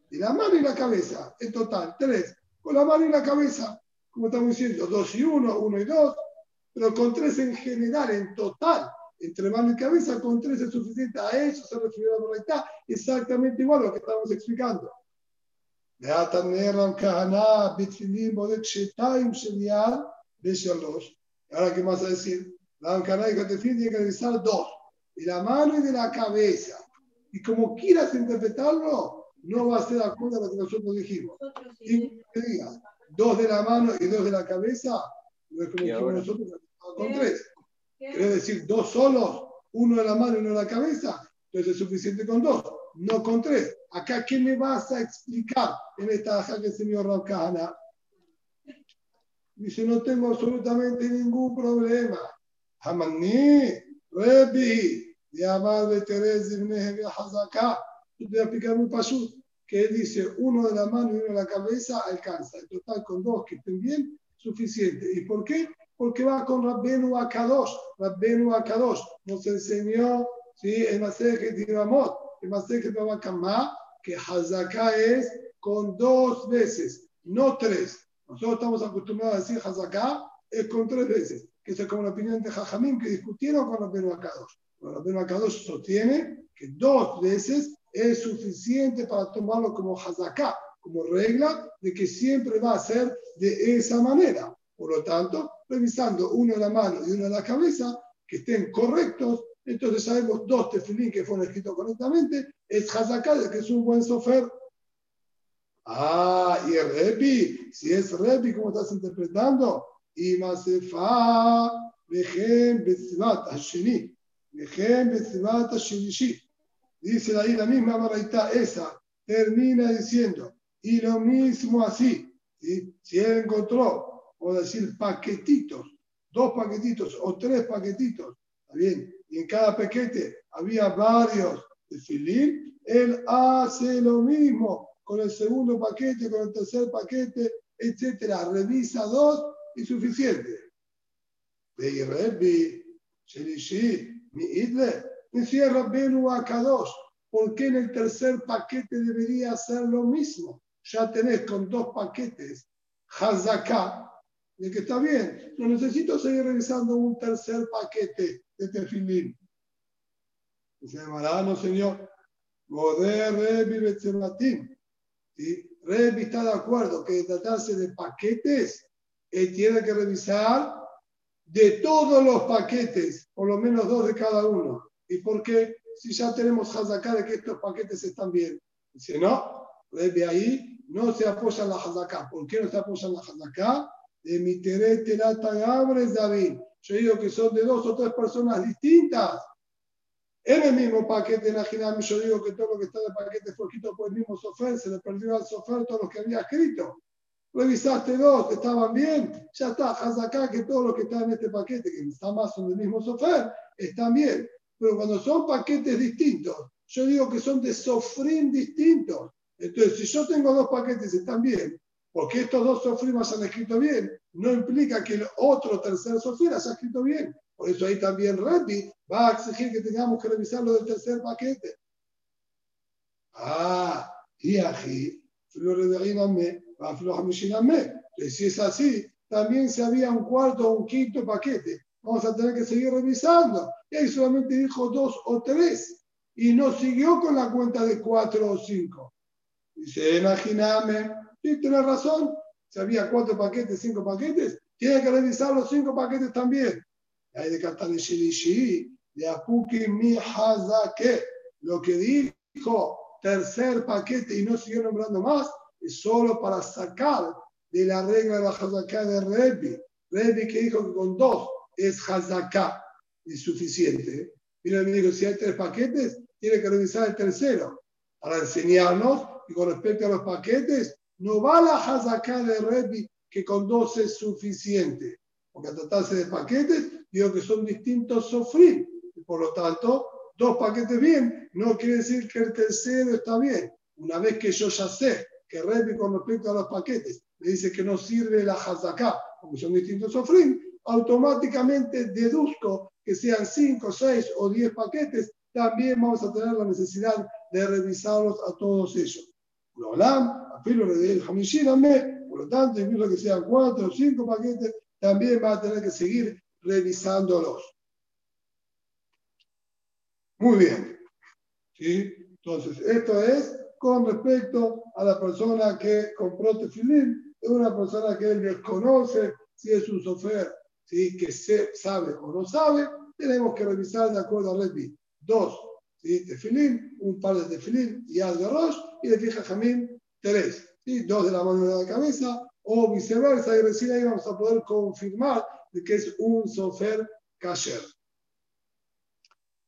De la mano y la cabeza, en total, tres. Con la mano y la cabeza como estamos diciendo, dos y uno, uno y dos, pero con tres en general, en total, entre mano y cabeza, con tres es suficiente. A eso se refiere la moralidad, exactamente igual a lo que estamos explicando. Ahora, ¿qué más a decir? La Ankara dijo que tiene que revisar dos, de la mano y de la cabeza. Y como quieras interpretarlo, no va a ser de acuerdo a lo que nosotros dijimos. Y dos de la mano y dos de la cabeza, no es como dijimos nosotros con tres. Quiere decir dos solos, uno de la mano y uno de la cabeza, entonces es suficiente con dos, no con tres. Acá, ¿qué me vas a explicar en esta aja que señor Raukana? Dice, no tengo absolutamente ningún problema. Hamani, Rebi, Yamad Beterez, Ibn Hazaka. Yo te voy a explicar muy pasú que dice uno de la mano y uno de la cabeza, alcanza. En total, con dos que estén bien, suficiente. ¿Y por qué? Porque va con Rabbenu Akadosh. Rabbenu Akadosh nos enseñó ¿sí? en Masejet Ivamot, en Masejet Babakamá, que Hazaká es con dos veces, no tres. Nosotros estamos acostumbrados a decir Hazaká es con tres veces, que es como la opinión de Jajamín que discutieron con Rabbenu Akadosh. Rabbenu Akadosh sostiene que dos veces es suficiente para tomarlo como hazaká, como regla de que siempre va a ser de esa manera. Por lo tanto, revisando uno en la mano y uno en la cabeza, que estén correctos, entonces sabemos dos tefilín que fueron escritos correctamente, es hazaká, que es un buen sofer. Ah, y el repi, si es repi, como estás interpretando, y masefa, vejem betzivat hashini, vejem betzivat hashinishi. Dice ahí la misma baraita, esa, termina diciendo, y lo mismo así, si él encontró, o decir, paquetitos, dos paquetitos o tres paquetitos, ¿está bien? Y en cada paquete había varios de filín, él hace lo mismo con el segundo paquete, con el tercer paquete, etcétera. Revisa dos y suficiente. De Shelishi, mi Idle, Decía Rabbenu Akadosh, ¿por qué en el tercer paquete debería hacer lo mismo? Ya tenés con dos paquetes Hazaká, de que está bien, no necesito seguir revisando un tercer paquete de tefilín. Dice no señor, Goder Rebi Betzematim. ¿Sí? Rebi está de acuerdo que tratarse de paquetes, él tiene que revisar de todos los paquetes, por lo menos dos de cada uno. ¿Y por qué? Si ya tenemos Hazaká de que estos paquetes están bien. Dice, no, de ahí no se apoya la Hazaká. ¿Por qué no se apoya la Hazaká? De mi Abres David. Yo digo que son de dos o tres personas distintas. En el mismo paquete, en yo digo que todo lo que está en el paquete fue escrito por el mismo sofer, se le perdió al sofer todo lo que había escrito. Revisaste dos, estaban bien, ya está, Hazaká, que todo lo que está en este paquete, que está más son del mismo sofer, están bien. Pero cuando son paquetes distintos, yo digo que son de sofrim distintos. Entonces, si yo tengo dos paquetes y están bien, porque estos dos sofrim han escrito bien, no implica que el otro tercer sofrim haya escrito bien. Por eso ahí también Rabbi va a exigir que tengamos que revisar lo del tercer paquete. Ah, y aquí, si es así, también se había un cuarto o un quinto paquete vamos a tener que seguir revisando. Y ahí solamente dijo dos o tres y no siguió con la cuenta de cuatro o cinco. Dice, imagíname, sí, tenés razón, si había cuatro paquetes, cinco paquetes, tiene que revisar los cinco paquetes también. Hay de Katane Shilishi, de Apuki Mi Hazake. Lo que dijo tercer paquete y no siguió nombrando más, es solo para sacar de la regla de la Hazaká de Rebi. Rebi que dijo que con dos es Hazaká, es suficiente. Y me dijo, si hay tres paquetes, tiene que revisar el tercero para enseñarnos y con respecto a los paquetes, no va la Hazaká de Rebi que con dos es suficiente. Porque al tratarse de paquetes, digo que son distintos sofrim. Por lo tanto, dos paquetes bien, no quiere decir que el tercero está bien. Una vez que yo ya sé que Rebi con respecto a los paquetes me dice que no sirve la Hazaká, porque son distintos sofrim, automáticamente deduzco que sean cinco, seis o diez paquetes, también vamos a tener la necesidad de revisarlos a todos ellos. Por lo tanto, incluso que sean cuatro o cinco paquetes, también va a tener que seguir revisándolos. Muy bien. ¿Sí? Entonces, esto es con respecto a la persona que compró tefilín, es una persona que desconoce si es un sofer, ¿sí? que se, sabe o no sabe, tenemos que revisar de acuerdo a Repi. Dos, ¿sí? tefilín, un par de tefilín y algo de arroz, y de fija jamín, tres. ¿sí? Dos de la mano de la cabeza, o viceversa, y recién ahí vamos a poder confirmar de que es un sofer kasher.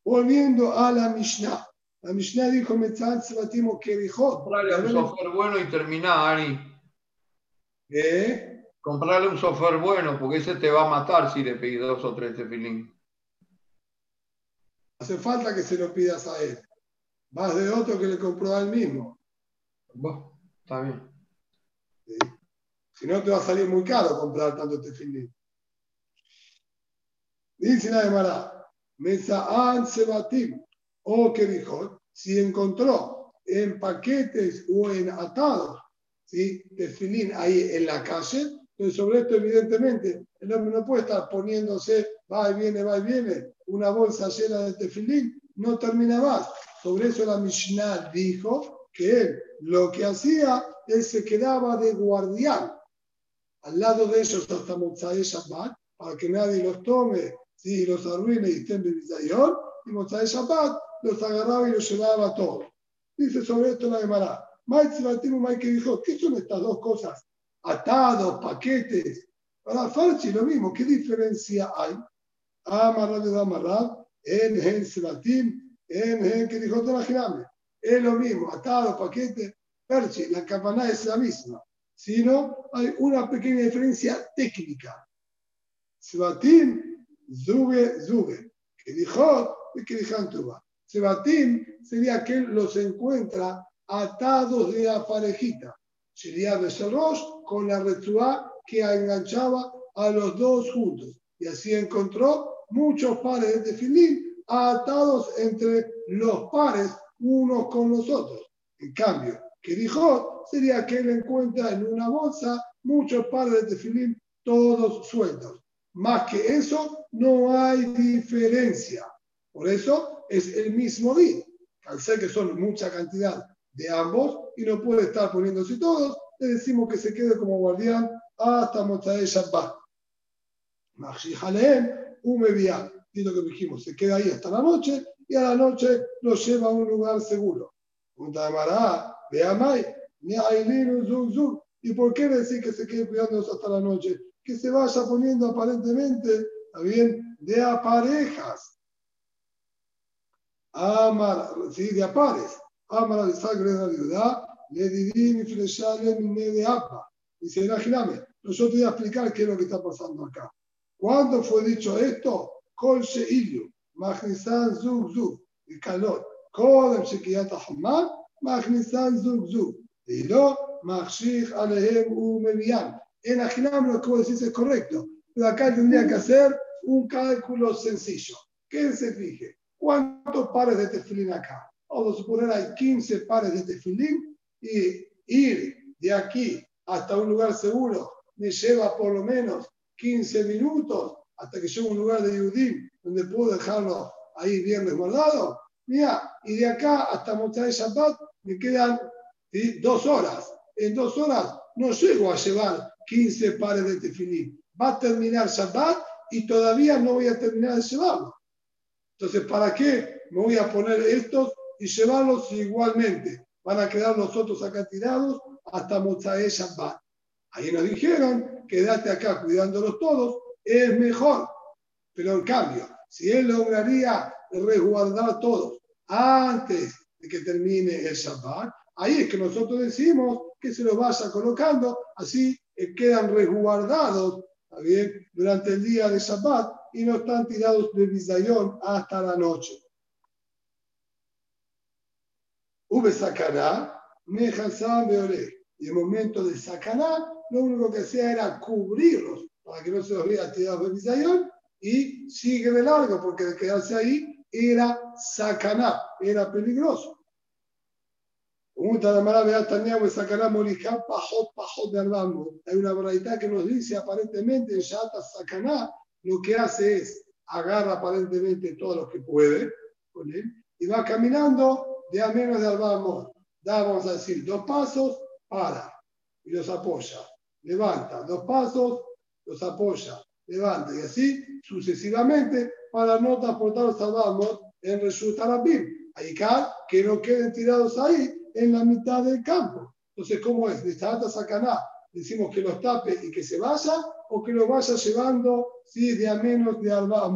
Volviendo a la Mishnah. La Mishnah dijo, Metzat Sebatimo Kerijot. Comprarle un software bueno y terminar, Ari. ¿Eh? Comprarle un software bueno, porque ese te va a matar si le pedís dos o tres tefilín. Hace falta que se lo pidas a él. Más de otro que le compró a él mismo. Bueno, está bien. ¿Sí? Si no, te va a salir muy caro comprar tanto tefilín. Dice la Gemara, Mesa'an Sebatim, o que dijo, si encontró en paquetes o en atados, ¿sí? tefilín ahí en la calle, sobre esto evidentemente el hombre no puede estar poniéndose, va y viene, va y viene, una bolsa llena de tefilín, no termina más. Sobre eso la Mishnah dijo que él lo que hacía, él se quedaba de guardián al lado de ellos hasta Motzai Shabbat, para que nadie los tome ¿sí? los arruine y estén bebizayon, y Motzai Shabbat los agarraba y los llevaba todos. Dice sobre esto la Gemara, Maitzibatim que dijo, ¿qué son estas dos cosas? Atados, paquetes. Para Farchi lo mismo, ¿qué diferencia hay? Amarrad de Amarrad, en Gen Sebatim, en Gen que dijo Tenajiname. Es lo mismo, atado, paquete. Farchi, la campana es la misma, sino hay una pequeña diferencia técnica. Sebatim Zube, Zube. Que dijo, que dijo Sebatim sería que los encuentra atados de la parejita. Sería Becerros con la retzua que enganchaba a los dos juntos. Y así encontró muchos pares de tefilín atados entre los pares unos con los otros. En cambio, que dijo sería que él encuentra en una bolsa muchos pares de tefilín todos sueltos. Más que eso, no hay diferencia. Por eso es el mismo día. Al ser que son mucha cantidad de ambos y no puede estar poniéndose todos, le decimos que se quede como guardián hasta Motzai Shabbat. un mevial. Y lo que dijimos, se queda ahí hasta la noche y a la noche lo lleva a un lugar seguro. ¿Y por qué decir que se quede cuidándonos hasta la noche? que se vaya poniendo aparentemente, bien, de a parejas. Amar, sí, de a pares. Amar al sangre de la viuda, le didí mi flechale mi de apa. Dice, imagíname, nosotros voy a explicar qué es lo que está pasando acá. ¿Cuándo fue dicho esto? Kol Sheilu, Magnizan Zug Zug, el calor. Kodem Shekiat Ahmad, Magnizan Zug Zug. Y no, Machshich Alehem Umevian. En Ajinam lo que vos decís es correcto, pero acá tendría que hacer un cálculo sencillo. ¿Qué se fije? ¿Cuántos pares de tefilín acá? Vamos a suponer hay 15 pares de tefilín y ir de aquí hasta un lugar seguro me lleva por lo menos 15 minutos hasta que llegue a un lugar de Yudim donde puedo dejarlo ahí bien resguardado. Mira, y de acá hasta Motzai Shabbat me quedan dos horas. En dos horas no llego a llevar 15 pares de tefilín. va a terminar Shabbat y todavía no voy a terminar de llevarlo. Entonces, ¿para qué me voy a poner estos y llevarlos igualmente? Van a quedar los otros acá tirados hasta Mozae Shabbat. Ahí nos dijeron, quédate acá cuidándolos todos, es mejor. Pero en cambio, si él lograría resguardar todos antes de que termine el Shabbat, ahí es que nosotros decimos que se los vaya colocando, así quedan resguardados durante el día de Shabbat y no están tirados de Bizayón hasta la noche. Hube sacará, me beore. Y el momento de sacaná, lo único que hacía era cubrirlos para que no se los vea tirados de Bizayón y sigue de largo porque de quedarse ahí era sacaná, era peligroso. Hay una verdad que nos dice aparentemente en Shata Sakaná lo que hace es agarra aparentemente todo lo que puede con él y va caminando de a menos de Albamor. Da, vamos a decir, dos pasos, para y los apoya. Levanta, dos pasos, los apoya, levanta y así sucesivamente para no transportar los Albamor en Reshut Arabim. Ahí que no queden tirados ahí en la mitad del campo. Entonces, ¿cómo es? De esta sacaná, decimos que los tape y que se vaya, o que lo vaya llevando ¿sí? de a menos de Alba.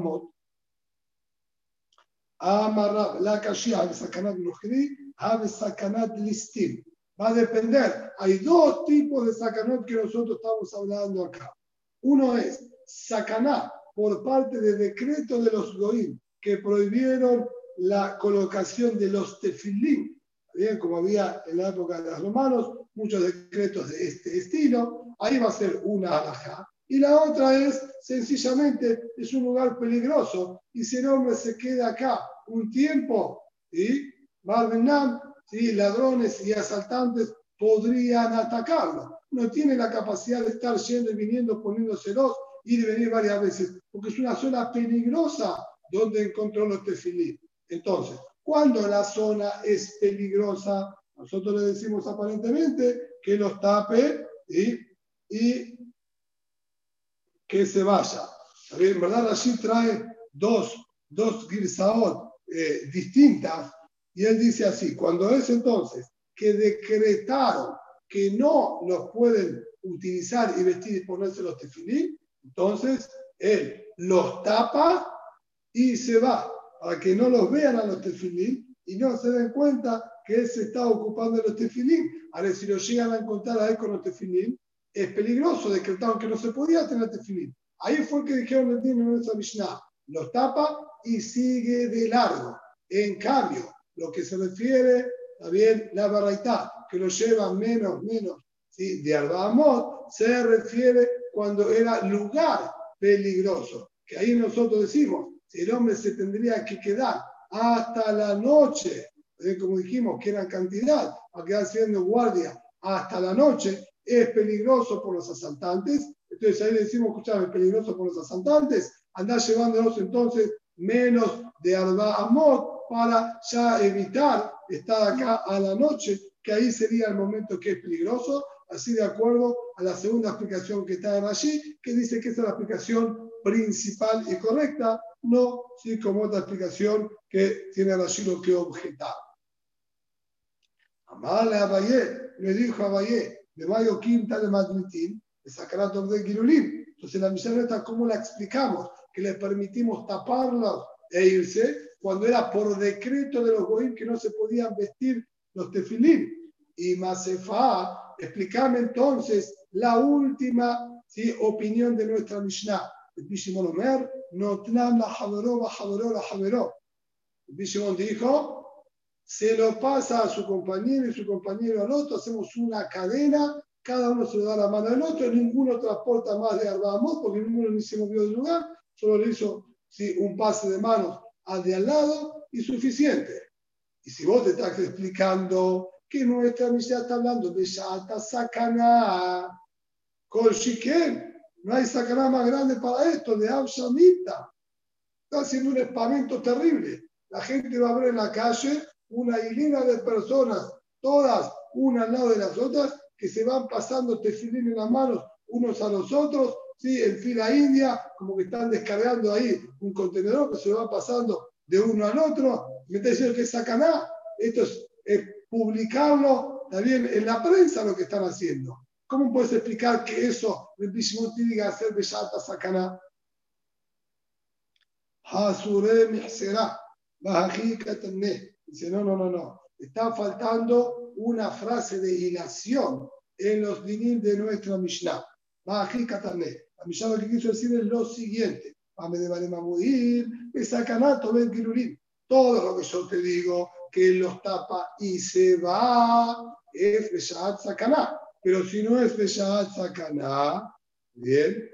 Amarrab, la kashia, de sacanat nujri, ave sacanat listim. Va a depender. Hay dos tipos de sacanot que nosotros estamos hablando acá. Uno es sacaná por parte del decreto de los goim que prohibieron la colocación de los tefilim bien como había en la época de los romanos, muchos decretos de este estilo, ahí va a ser una alhaja. Y la otra es, sencillamente, es un lugar peligroso, y si el hombre se queda acá un tiempo, y Barbenam, ¿sí? ladrones y asaltantes podrían atacarlo. No tiene la capacidad de estar yendo y viniendo, poniéndoselos, y venir varias veces, porque es una zona peligrosa donde encontró los tefilí. Entonces, cuando la zona es peligrosa, nosotros le decimos aparentemente que los tape y, que se vaya. En verdad, allí trae dos, dos girsaot eh, distintas y él dice así, cuando es entonces que decretaron que no los pueden utilizar y vestir y ponerse los tefilín, entonces él los tapa y se va para que no los vean a los tefilín y no se den cuenta que él se está ocupando de los tefilín. Ahora, si lo llegan a encontrar a él con los tefilín, es peligroso, decretaron que no se podía tener tefilín. Ahí fue que dijeron el en nuestra Mishnah, los tapa y sigue de largo. En cambio, lo que se refiere, también la baraitá, que lo lleva menos, menos ¿sí? de Arbamot, se refiere cuando era lugar peligroso. Que ahí nosotros decimos, el hombre se tendría que quedar hasta la noche, ¿eh? como dijimos, que era cantidad, a quedar haciendo guardia hasta la noche, es peligroso por los asaltantes. Entonces ahí le decimos, escuchame, es peligroso por los asaltantes, andar llevándonos entonces menos de Arba Amot para ya evitar estar acá a la noche, que ahí sería el momento que es peligroso, así de acuerdo a la segunda explicación que está allí, que dice que esa es la explicación principal y correcta, no sí, como otra explicación que tiene Rashi lo que objetar. Amale a Valle, le dijo a Valle, de Mayo Quinta de Madmitín, de Sacrato de Girulim. Entonces la misión ¿cómo la explicamos? Que le permitimos taparlos e irse cuando era por decreto de los goim que no se podían vestir los tefilín. Y Masefa, explícame entonces la última ¿sí? opinión de nuestra Mishnah. El Bishimon Omer, Notnam la Javeró, Bajaveró, la Javeró. El Bishimon dijo, se lo pasa a su compañero y su compañero al otro, hacemos una cadena, cada uno se lo da la mano al otro, ninguno transporta más de Arbamot porque ninguno ni se movió del lugar, solo le hizo ¿sí? un pase de manos al de al lado y suficiente. Y si vos te estás explicando que nuestra misión está hablando de Shata Sakana, con Shiken, no hay sacará más grande para esto, de Abshamita. Está haciendo un espamento terrible. La gente va a ver en la calle una hilera de personas, todas una al lado de las otras, que se van pasando tefilín en las manos unos a los otros, ¿sí? en fila india, como que están descargando ahí un contenedor que se va pasando de uno al otro. Me está diciendo que es sacaná. Esto es, publicarlo también en la prensa lo que están haciendo. ¿Cómo puedes explicar que eso el Bishimon tiene que hacer Beshata Sakana? Hasure Mihsera, Bajají. Dice, no, no, no, no. Está faltando una frase de hilación en los dinim de nuestra Mishnah. La Mishnah lo que quiso decir es lo siguiente. Todo lo que yo te digo, que los tapa y se va, es Beshat Sakana. Pero si no es Beshat Sakana, bien.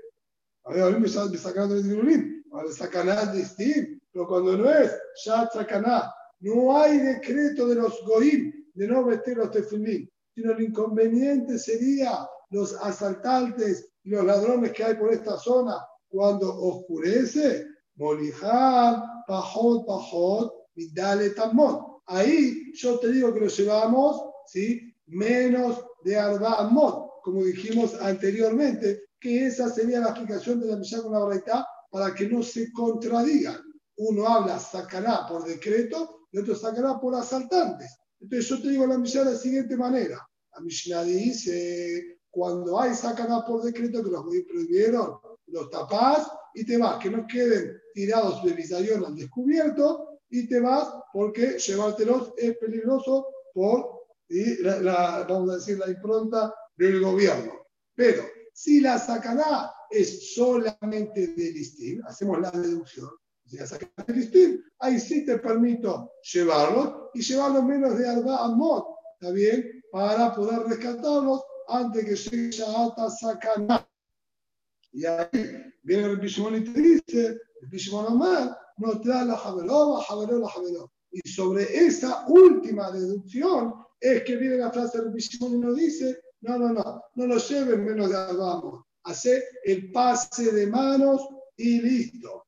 A ver, ahora Beshat Sakana de. Ahora Sakana es distinto. Pero cuando no es Shat Sakana, no hay decreto de los Goim de no vestir los tefilín, sino el inconveniente sería los asaltantes y los ladrones que hay por esta zona cuando oscurece, Molijab, Pajot, Pajot, Vidale, Tamot. Ahí yo te digo que lo llevamos, ¿sí? Menos de Arba Amot, como dijimos anteriormente, que esa sería la explicación de la Mishnah con la Braita para que no se contradigan. Uno habla sacará por decreto y otro sacará por asaltantes. Entonces yo te digo la Mishnah de la siguiente manera. La Mishnah dice, cuando hay sacará por decreto que los prohibieron, los tapás y te vas, que no queden tirados de bisayón al descubierto y te vas porque llevártelos es peligroso por la, vamos a decir, la impronta del gobierno. Pero si la sacará es solamente de listín, hacemos la deducción, ahí sí te permito llevarlos y llevarlos menos de Alba Amot, ¿está bien? Para poder rescatarlos antes que llegue a sacará. Y ahí viene el Bishimon y te dice, el Bishimon Omar, no la Javeló, la Javeló, la Javeló. Y sobre esa última deducción es que viene la frase del Bishimon y nos dice, no, no, no, no lo lleven menos de vamos, hacer el pase de manos y listo.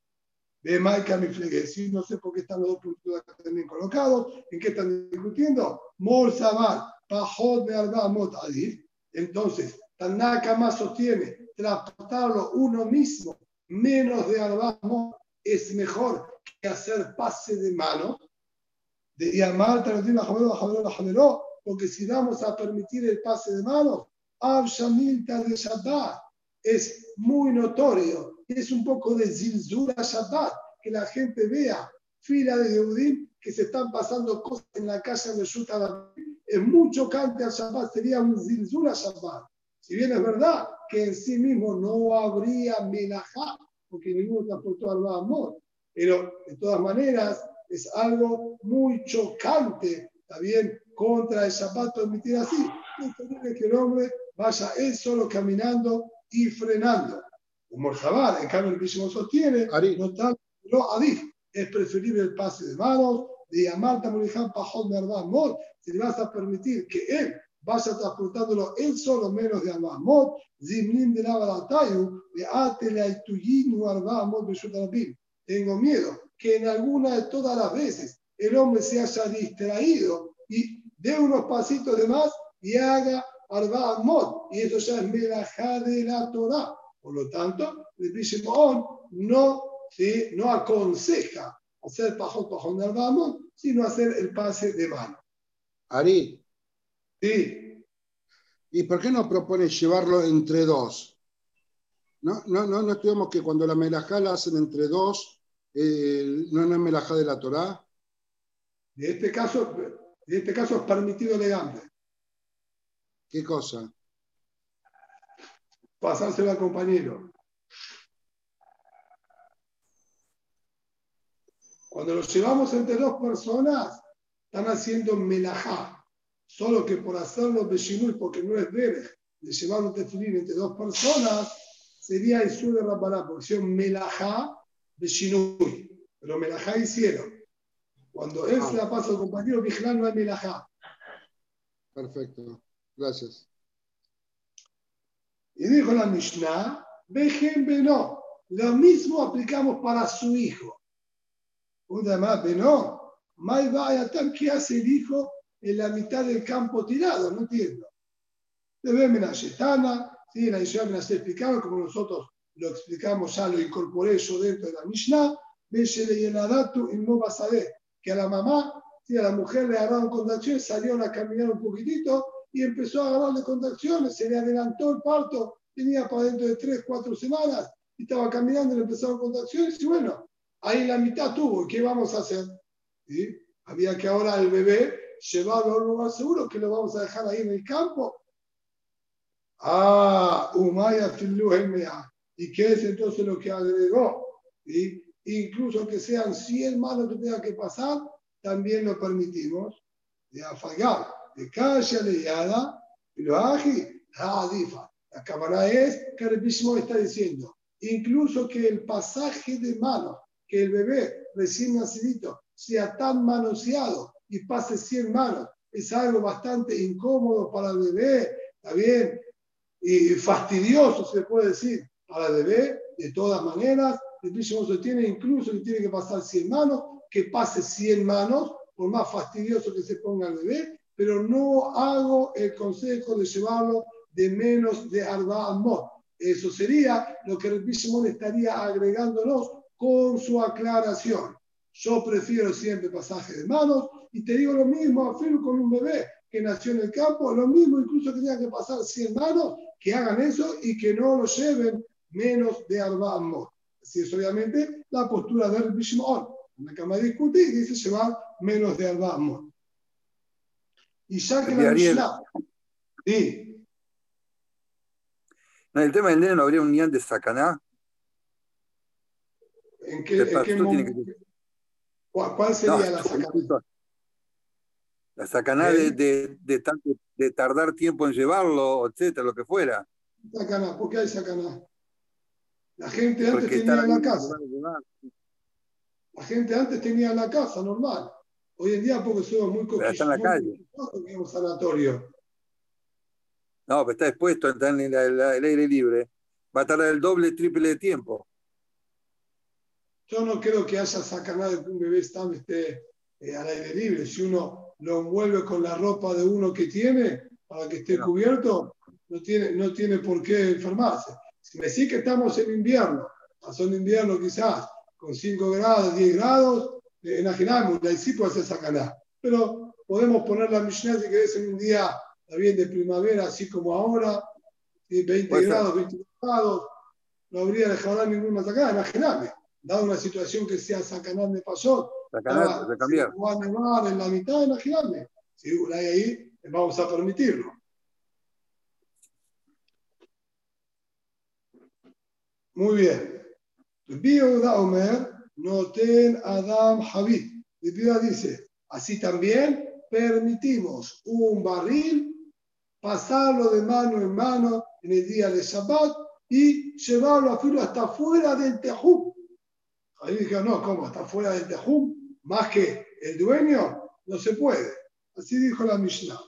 De Maika mi sí, no sé por qué están los dos puntos también colocados, en qué están discutiendo. Mor Sabat, Pajot de Arbamot Adif. Entonces, Tanaka más sostiene transportarlo uno mismo menos de Arbamot es mejor que hacer pase de manos. De llamar porque si vamos a permitir el pase de Shabbat es muy notorio, es un poco de Zilzura Shabbat, que la gente vea fila de Yehudim que se están pasando cosas en la calle de Shuta Es mucho chocante al Shabbat, sería un Zilzura Shabbat. Si bien es verdad que en sí mismo no habría melajá, porque ninguno transportó al amor, pero de todas maneras es algo muy chocante, también contra el zapato permitir así. Que el hombre vaya él solo caminando y frenando. Como el en cambio el mismo sostiene, no tanto, lo adif. Es preferible el pase de manos, de llamar Tamuriján Pajón de si le vas a permitir que él vaya transportándolo él solo menos de Mod, Zimnim de Navaratayu, de Atele Aituyinu Mod de Tengo miedo que en alguna de todas las veces el hombre se haya distraído y dé unos pasitos de más y haga Arba Mod. Y eso ya es Melajá de la Torah. Por lo tanto, el Bishimon no, ¿sí? no aconseja hacer pajón, pajón de Mod, sino hacer el pase de mano. Ari. Sí. ¿Y por qué no propones llevarlo entre dos? No, no, no, no estudiamos que cuando la melajá la hacen entre dos, eh, no es melajá de la Torah. En este caso, en este caso es permitido elegante. ¿Qué cosa? Pasárselo al compañero. Cuando lo llevamos entre dos personas, están haciendo melajá. Solo que por hacerlo beshinui, porque no es debe de llevar un tefilín entre dos personas, sería el sur de Rabbaná, porque hicieron melajá beshinui. Pero melajá hicieron. Cuando él se la pasa al compañero, vigilar no hay melajá. Perfecto. Gracias. Y dijo la Mishnah, Bejen Beno. Lo mismo aplicamos para su hijo. Una más, Beno. ¿Qué hace el hijo en la mitad del campo tirado? No entiendo. Debe Menashetana, sí, la Isha Menashe explicaba como nosotros lo explicamos ya, lo incorporé yo dentro de la Mishnah, y el Adatu y no vas a ver que a la mamá, si a la mujer le agarraron contracciones, salió a caminar un poquitito y empezó a agarrarle contracciones, se le adelantó el parto, tenía para dentro de tres, cuatro semanas, y estaba caminando le empezaron contracciones, y bueno, ahí la mitad tuvo, ¿qué vamos a hacer? ¿Sí? Había que ahora el bebé llevarlo a un lugar seguro, que lo vamos a dejar ahí en el campo. Ah, Umaya ¿Y qué es entonces lo que agregó? ¿Sí? Incluso que sean 100 manos que tenga que pasar, también lo permitimos. De afagar, de calle leada, y lo agi, adifa. La cámara es que el mismo está diciendo, incluso que el pasaje de manos, que el bebé recién nacidito sea tan manoseado y pase 100 manos, es algo bastante incómodo para el bebé, está bien, y fastidioso se puede decir para el bebé, de todas maneras, el se tiene incluso que tiene que pasar 100 manos, que pase 100 manos, por más fastidioso que se ponga el bebé, pero no hago el consejo de llevarlo de menos de Arba Amot. Eso sería lo que el Shimon estaría agregándonos con su aclaración. Yo prefiero siempre pasaje de manos y te digo lo mismo, afirmo con un bebé que nació en el campo, lo mismo incluso que tenga que pasar 100 manos, que hagan eso y que no lo lleven menos de Arba Amot. Así es obviamente la postura del Bishimon. La cama discute y dice llevar menos de Arba Amot. Y ya que la Mishnah... Sí. En el tema del nene no habría un nián de sacaná. ¿En qué, en qué momento? Que... ¿Cuál sería la sacaná? La sacaná de, de, de, de, tardar tiempo en llevarlo, etcétera, lo que fuera. Sacaná, ¿por qué hay sacaná? La gente antes Porque tenía la casa. La gente antes tenía la casa normal. Hoy en día porque somos muy coquillos. Está en la calle. un sanatorio. No, pero está expuesto entrar en el aire libre. Va a tardar el doble, triple de tiempo. Yo no creo que haya sacado de que un bebé esté eh, al aire libre. Si uno lo envuelve con la ropa de uno que tiene para que esté cubierto, no tiene, no tiene por qué enfermarse. Si me decís que estamos en invierno, pasó en invierno quizás con 5 grados, 10 grados, eh, imaginamos, ahí sí puede ser sacaná. Pero podemos poner la Mishnah si querés en un día bien de primavera, así como ahora, 20 grados, 22 grados, no habría dejado ninguna sacada, imaginame, dado una situación que sea sacanal me pasó, sacanal, de cambiar. en la mitad, imaginame, si hay ahí, vamos a permitirlo. Muy bien. Biuda Omer, Noten Adam Javid. Y dice, así también permitimos un barril pasarlo de mano en mano en el día de Shabbat y llevarlo a filo hasta fuera del Tejum. Ahí dije, no, ¿cómo? ¿Hasta fuera del Tejum? Más que el dueño, no se puede. Así dijo la Mishnah.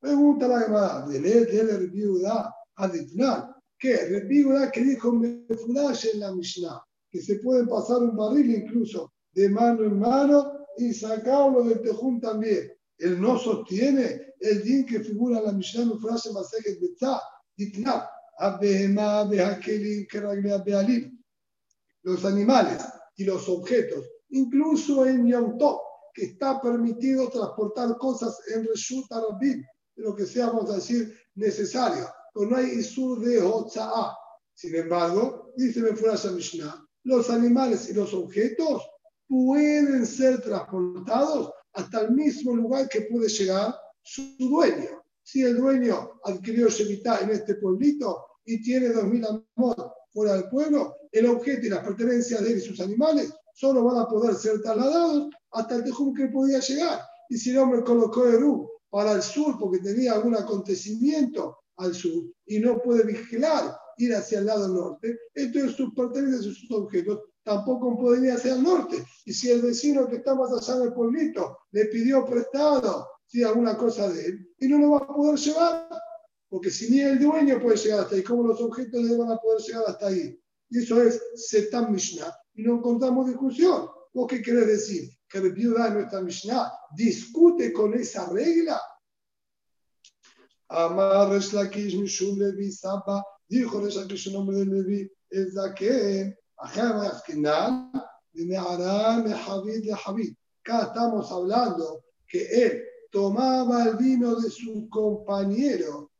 Pregunta la Gemara, de leer viuda aditnal. ¿Qué? El viuda que dijo Mefudash en la Mishnah, que se puede pasar un barril incluso de mano en mano y sacarlo del Tejum también él no sostiene el din que figura en la Mishnah en frase Masejet Behakelim, Keraglea, Bealim. Los animales y los objetos, incluso en Yom que está permitido transportar cosas en Reshut Arabim, lo que sea, vamos a decir, necesario. Pero no hay Isur de Hotza'a. Sin embargo, dice Mefurash Mishnah, los animales y los objetos pueden ser transportados hasta el mismo lugar que puede llegar su dueño. Si el dueño adquirió Shemitah en este pueblito y tiene 2.000 amos fuera del pueblo, el objeto y las pertenencias de él y sus animales solo van a poder ser trasladados hasta el tejum que podía llegar. Y si el hombre colocó Eru para el sur porque tenía algún acontecimiento al sur y no puede vigilar ir hacia el lado norte, entonces sus pertenencias y sus objetos tampoco podría ser al norte. Y si el vecino que está más allá del pueblito le pidió prestado si alguna cosa de él, y no lo va a poder llevar, porque si ni el dueño puede llegar hasta ahí, ¿cómo los objetos le van a poder llegar hasta ahí? Y eso es Setam Mishnah. Y no encontramos discusión. ¿Vos qué querés decir? Que el viuda de nuestra Mishnah discute con esa regla. Amar Mishum Levi Dijo ella que su nombre de Levi es de Javid. Acá estamos hablando que él tomaba el vino de su compañero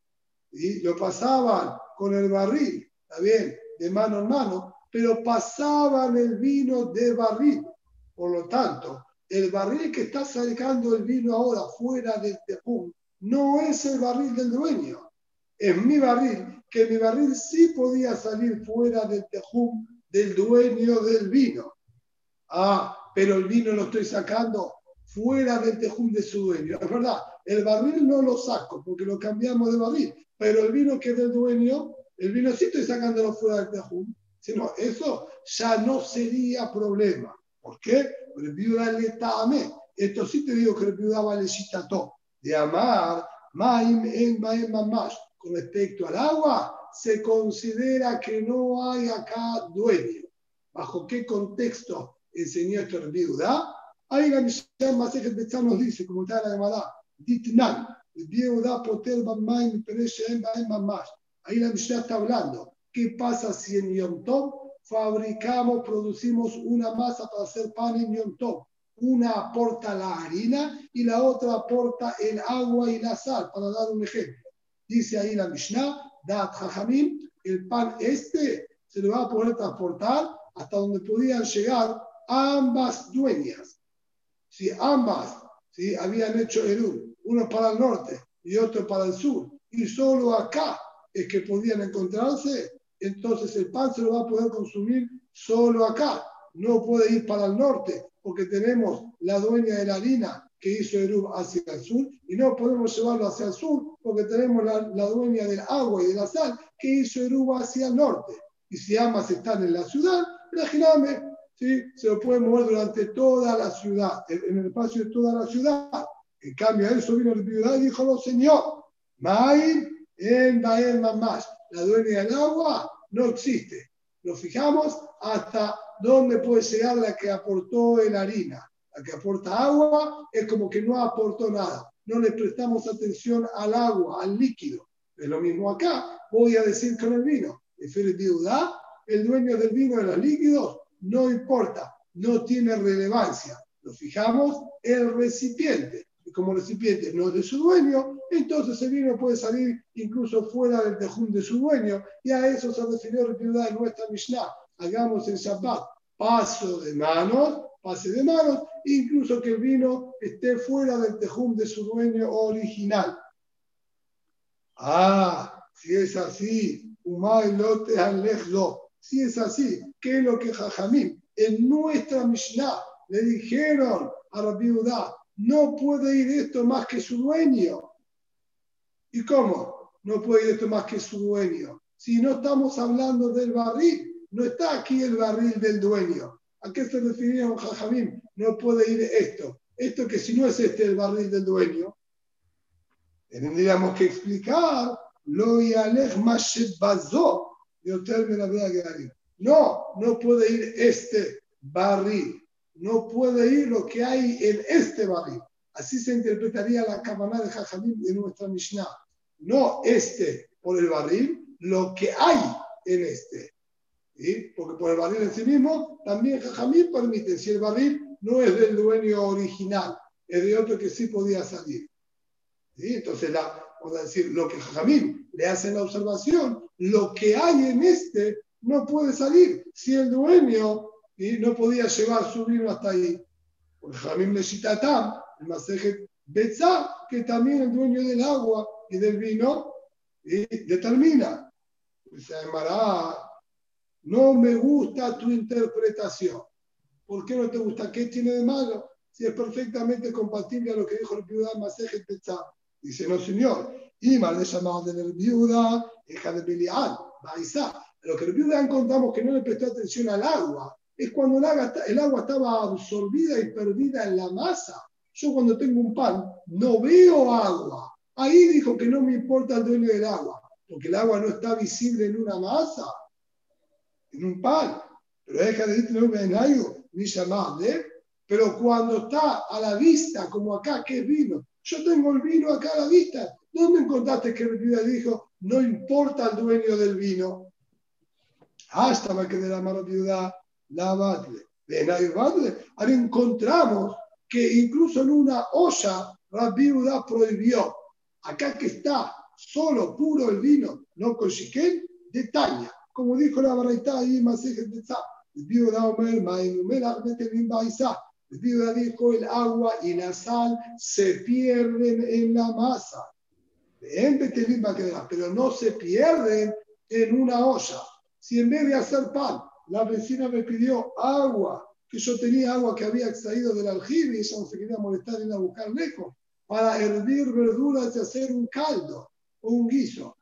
y lo pasaban con el barril, está bien, de mano en mano, pero pasaban el vino de barril. Por lo tanto, el barril que está sacando el vino ahora fuera del tejum no es el barril del dueño, es mi barril, que mi barril sí podía salir fuera del tejum del dueño del vino. Ah, pero el vino lo estoy sacando fuera del tejum de su dueño. Es verdad, el barril no lo saco porque lo cambiamos de barril, pero el vino que es del dueño, el vino sí estoy sacándolo fuera del tejum. Sino eso ya no sería problema. ¿Por qué? Porque viuda le tame. Esto sí te digo que el viuda vale todo. De amar, maim en maim mamash. Respecto al agua, se considera que no hay acá dueño. ¿Bajo qué contexto enseñó esto el viuda? Ahí la Mishnah Masejet Betzá nos dice, como está la llamada, Ditnan, viuda poter maim pereshe en maim mamash. Ahí la Mishnah está hablando. ¿Qué pasa si en Yom Tov fabricamos, producimos una masa para hacer pan en Yom Tov? Una aporta la harina y la otra aporta el agua y la sal, para dar un ejemplo. Dice ahí la Mishnah, Dat Jajamim, el pan este se le va a poder transportar hasta donde podían llegar ambas dueñas. Si ambas ¿sí? habían hecho Eru, uno para el norte y otro para el sur, y solo acá es que podían encontrarse, entonces el pan se lo va a poder consumir solo acá. No puede ir para el norte porque tenemos la dueña de la harina que hizo Erub hacia el sur y no podemos llevarlo hacia el sur porque tenemos la, dueña del agua y de la sal que hizo Erub hacia el norte. Y si ambas están en la ciudad, imagíname, ¿sí? se lo puede mover durante toda la ciudad, en el espacio de toda la ciudad. En cambio, a eso vino el ciudad y dijo, no, señor, Maim en Bael más la dueña del agua, no existe. Lo fijamos hasta dónde puede llegar la que aportó el harina. La que aporta agua es como que no aportó nada. No le prestamos atención al agua, al líquido. Es lo mismo acá. Voy a decir con el vino. El dueño del vino de los líquidos no importa, no tiene relevancia. Lo fijamos el recipiente y como el recipiente no es de su dueño, entonces el vino puede salir incluso fuera del tejún de su dueño, y a eso se refirió el de nuestra Mishnah. Hagamos el Shabbat paso de manos, pase de manos, incluso que el vino esté fuera del tejún de su dueño original. Ah, si es así, Umay lote Si es así, ¿qué es lo que Jajamim en nuestra Mishnah le dijeron a la viuda? no puede ir esto más que su dueño. ¿Y cómo? No puede ir esto más que su dueño. Si no estamos hablando del barril, no está aquí el barril del dueño. ¿A qué se refería un jajamín? No puede ir esto. Esto que si no es este el barril del dueño, tendríamos que explicar lo yalech bazó No, no puede ir este barril no puede ir lo que hay en este barril. Así se interpretaría la cabana de Jajamim de nuestra Mishnah. No este por el barril, lo que hay en este. Porque por el barril en sí mismo, también Jajamim permite, si el barril no es del dueño original, es de otro que sí podía salir. Entonces, la, vamos a decir, lo que Jajamim le hace la observación, lo que hay en este no puede salir. Si el dueño y no podía llevar su vino hasta ahí. Porque Jamim Tam, el Masejet Betzá, que también el dueño del agua y del vino, determina. Se llamará, no me gusta tu interpretación. ¿Por qué no te gusta? ¿Qué tiene de malo? Si es perfectamente compatible a lo que dijo el viuda Masejet Betzá. Dice, no señor, y mal de llamado de la viuda, hija de Belial, Baizá. Lo que el viuda encontramos que no le prestó atención al agua, es cuando el agua, estaba absorbida y perdida en la masa. Yo cuando tengo un pan no veo agua. Ahí dijo que no me importa el dueño del agua, porque el agua no está visible en una masa, en un pan. Pero deja de decir llamarle. Pero cuando está a la vista, como acá, que es vino? Yo tengo el vino acá a la vista. ¿Dónde encontraste que el dijo, no importa el dueño del vino? Hasta me quedé la mano viuda, la batle. De. Ahora encontramos que incluso en una olla, la viuda prohibió. Acá que está solo puro el vino, no con shikel, de taña. Como dijo la baraita ahí, Masejet de. El viuda Omer, Maimumela, Metelin Baisa. El viuda dijo, el agua y la sal se pierden en la masa. En pero no se pierden en una olla. Si en vez de hacer pan, la vecina me pidió agua, que yo tenía agua que había extraído del aljibe y ella no se quería molestar en a buscar lejos, para hervir verduras y hacer un caldo o un guiso.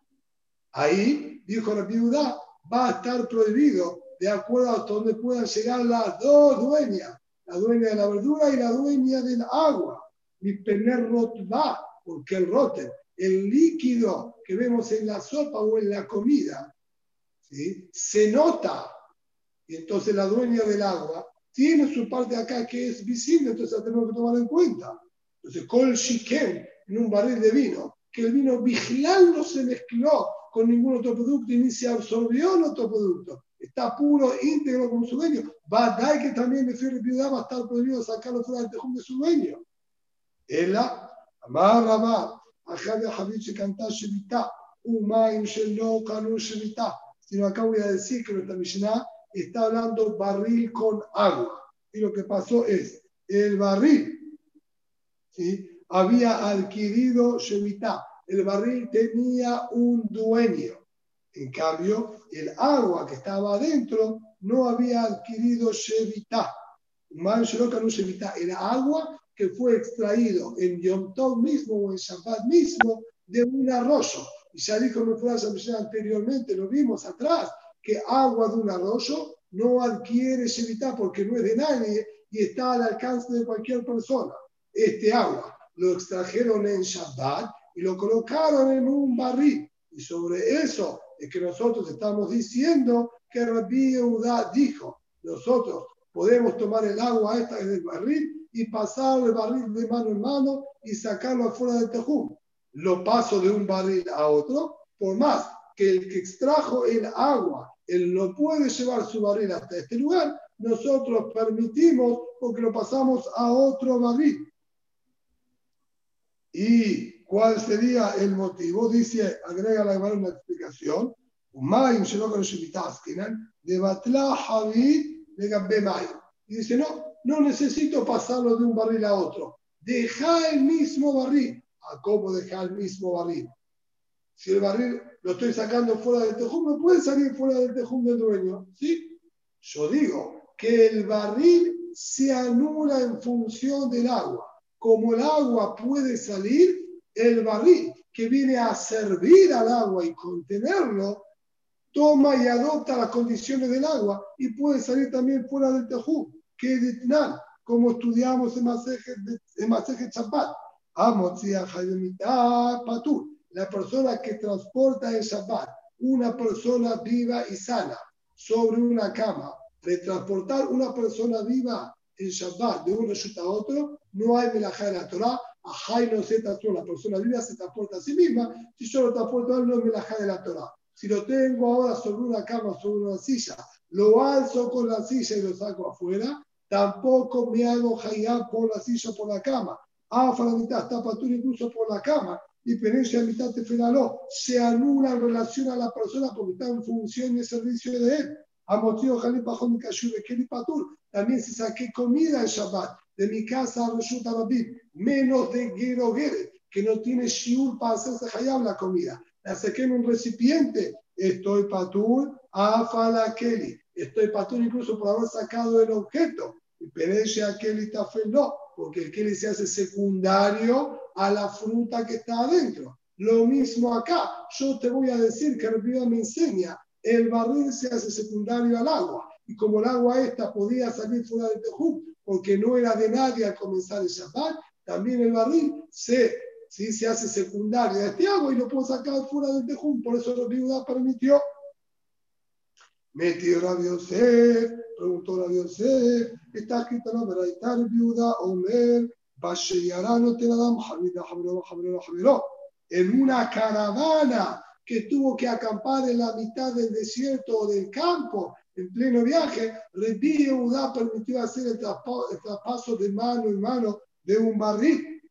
Ahí, dijo la viuda, va a estar prohibido de acuerdo a donde puedan llegar las dos dueñas, la dueña de la verdura y la dueña del agua. Mi pener rot va, porque el roten, el líquido que vemos en la sopa o en la comida, ¿sí? se nota. Y entonces la dueña del agua tiene su parte acá que es visible, entonces la tenemos que tomar en cuenta. Entonces, con shiken en un barril de vino, que el vino vigilando se mezcló con ningún otro producto y ni se absorbió en otro producto. Está puro, íntegro con su dueño. Va a dar que también me fui va a estar prohibido sacarlo fuera del tejón de su dueño. Ella, amar, amar, ajá Javid se canta Shevita, Umaim Shelo Kanu Shevita. Sino acá voy a decir que nuestra Mishnah está hablando barril con agua. Y lo que pasó es, el barril ¿sí? había adquirido Shemitah. El barril tenía un dueño. En cambio, el agua que estaba adentro no había adquirido Shemitah. Era agua que fue extraído en Yom Tov mismo o en Shabbat mismo de un arroyo. Y ya dijo mi frase anteriormente, lo vimos atrás, que agua de un arroyo no adquiere Shemitah porque no es de nadie y está al alcance de cualquier persona. Este agua lo extrajeron en Shabbat y lo colocaron en un barril. Y sobre eso es que nosotros estamos diciendo que Rabbi Yehuda dijo, nosotros podemos tomar el agua esta del barril y pasar el barril de mano en mano y sacarlo afuera del tejú. Lo paso de un barril a otro, por más que el que extrajo el agua, él no puede llevar su barril hasta este lugar, nosotros permitimos porque lo pasamos a otro barril. ¿Y cuál sería el motivo? Dice, agrega la una explicación. Y dice, no, no necesito pasarlo de un barril a otro. Deja el mismo barril. ¿A cómo dejar el mismo barril? Si el barril lo estoy sacando fuera del tejum, no puede salir fuera del tejum del dueño. ¿Sí? Yo digo que el barril se anula en función del agua. Como el agua puede salir, el barril que viene a servir al agua y contenerlo, toma y adopta las condiciones del agua y puede salir también fuera del tejú, que es de como estudiamos en Maseje Chapat. Amotzia Patur la persona que transporta el Shabbat, una persona viva y sana, sobre una cama, de transportar una persona viva en Shabbat de un resulta a otro, no hay melajá de la Torah, ajay no se la persona viva se transporta a sí misma, si yo lo transporto a él no es melajá de la Torah. Si lo tengo ahora sobre una cama, sobre una silla, lo alzo con la silla y lo saco afuera, tampoco me hago hayá por la silla por la cama. Ah, la mitad está patur incluso por la cama, diferencia de mitad fenaló, se anula en relación a la persona porque está en función y servicio de él. A motivo bajo mi de Patur. También si saqué comida en Shabbat de mi casa a Reshut menos de Gero que no tiene shiur para hacerse hayab la comida. La saqué en un recipiente. Estoy Patur a Falakeli. Estoy Patur incluso por haber sacado el objeto. Y Perecia Kelly no, porque el Kelly se hace secundario a la fruta que está adentro. Lo mismo acá. Yo te voy a decir que Repida me enseña, el barril se hace secundario al agua. Y como el agua esta podía salir fuera del tejú, porque no era de nadie al comenzar el Shabbat, también el barril se, ¿sí? se hace secundario a este agua y lo puedo sacar fuera del tejú. Por eso la viuda permitió. Metió Rabbi Yosef, preguntó Rabbi Yosef, está escrito en la verdad, viuda, Omer, no te la dan, en una caravana que tuvo que acampar en la mitad del desierto o del campo en pleno viaje, Rabbi Yehuda permitió hacer el, traspa- el traspaso de mano en mano de un barril.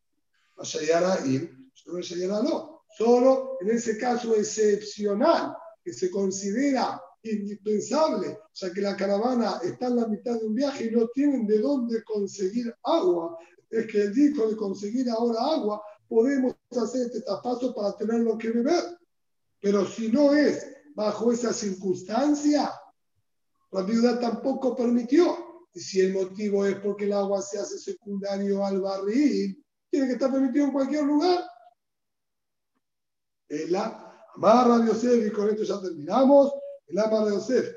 No. Solo en ese caso excepcional, que se considera indispensable, ya que la caravana está en la mitad de un viaje y no tienen de dónde conseguir agua. Es que el dijo de conseguir ahora agua, podemos hacer este traspaso para tener lo que beber. Pero si no es bajo esa circunstancia, la viuda tampoco permitió. Y si el motivo es porque el agua se hace secundario al barril, tiene que estar permitido en cualquier lugar. El amarra de Yosef, y con esto ya terminamos. El amarra de Yosef.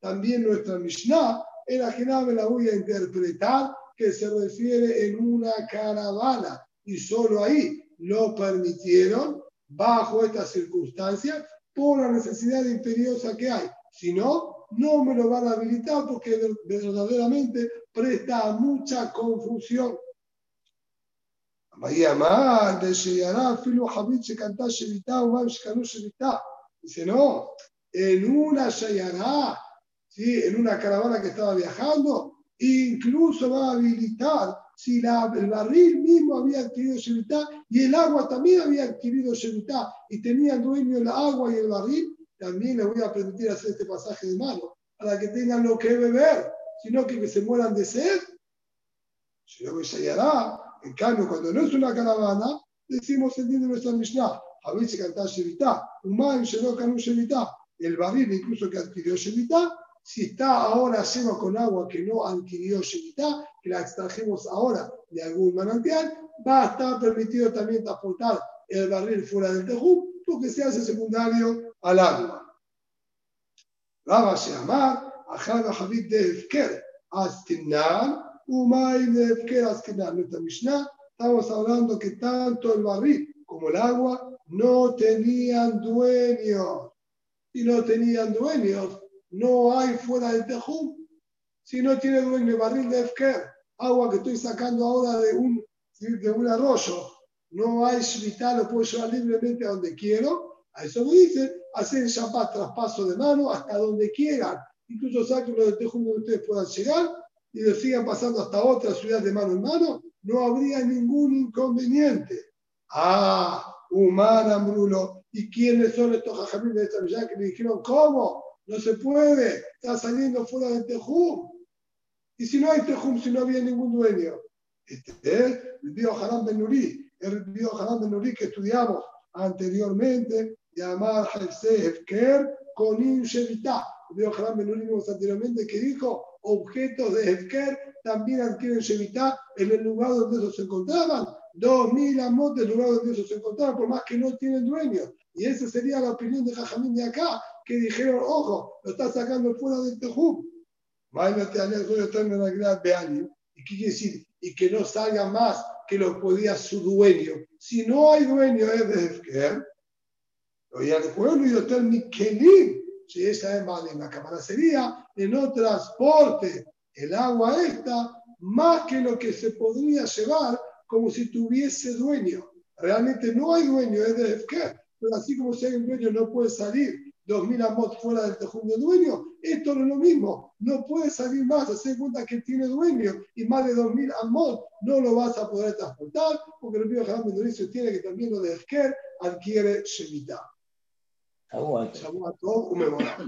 También nuestra Mishnah, en la que me la voy a interpretar, que se refiere en una caravana. Y solo ahí lo permitieron, bajo estas circunstancias, por la necesidad imperiosa que hay. Si no, no me lo van a habilitar porque verdaderamente presta mucha confusión. Dice, no, en una Shayará, ¿sí? en una caravana que estaba viajando, incluso va a habilitar si la, el barril mismo había adquirido Shevita y el agua también había adquirido Shevita y tenían dueño el agua y el barril, también les voy a permitir hacer este pasaje de mano para que tengan lo que beber, sino que, que se mueran de sed. Si no se hará, en cambio, cuando no es una caravana, decimos entiende nuestra Mishnah, a veces cantar Shevita, Umay Sherokan Shevita, el barril incluso que adquirió Shevita, si está ahora lleno con agua que no adquirió Shevita, que la extrajimos ahora de algún manantial, va a estar permitido también transportar el barril fuera del tejú, porque se hace secundario al agua. Raba Sheamar, Ajada Habib de Efker, Astinan, Umay de Efker Astinan. Nuestra Mishnah, estamos hablando que tanto el barril como el agua no tenían dueños. Y no tenían dueños, no hay fuera del tejú. Si no tiene dueño el barril de Efker, agua que estoy sacando ahora de un, de un arroyo, no hay shvita, lo puedo llevar libremente a donde quiero. A eso me dicen, hacer Shabbat traspaso de mano hasta donde quieran. Incluso saquen lo del tejú donde ustedes puedan llegar y lo sigan pasando hasta otra ciudad de mano en mano, no habría ningún inconveniente. Ah, humana, Bruno. ¿Y quiénes son estos jajamín de esta que me dijeron, ¿cómo? No se puede, está saliendo fuera del Tejum. Y si no hay Tejum, si no había ningún dueño. Este es el Bio Haram Ben Nuri, el Bio Haram Ben Nuri que estudiamos anteriormente, llamar Hefse Hefker con Inshevita. El Bio Haram Ben Nuri vimos anteriormente que dijo, objetos de Hefker también adquieren Shevita en el lugar donde esos se encontraban. Dos mil amos del lugar donde esos se encontraban, por más que no tienen dueño. Y esa sería la opinión de Jajamín de acá, que dijeron, ojo, lo está sacando fuera del Tejum. ¿Y qué quiere decir? Y que no salga más que lo podía su dueño. Si no hay dueño es de Hefker, y al pueblo y hotel Mikelim, si esa es más en la cámara sería, en no transporte el agua esta más que lo que se podría llevar como si tuviese dueño. Realmente no hay dueño, es de Hefker. Pero así como si hay un dueño no puede salir 2.000 amos fuera del tejún de dueño, esto no es lo mismo. No puede salir más, hacer cuenta que tiene dueño y más de 2.000 amos no lo vas a poder transportar porque el río Jarán Bendoricio tiene que también lo de Hefker adquiere Shemitah. Un memorable.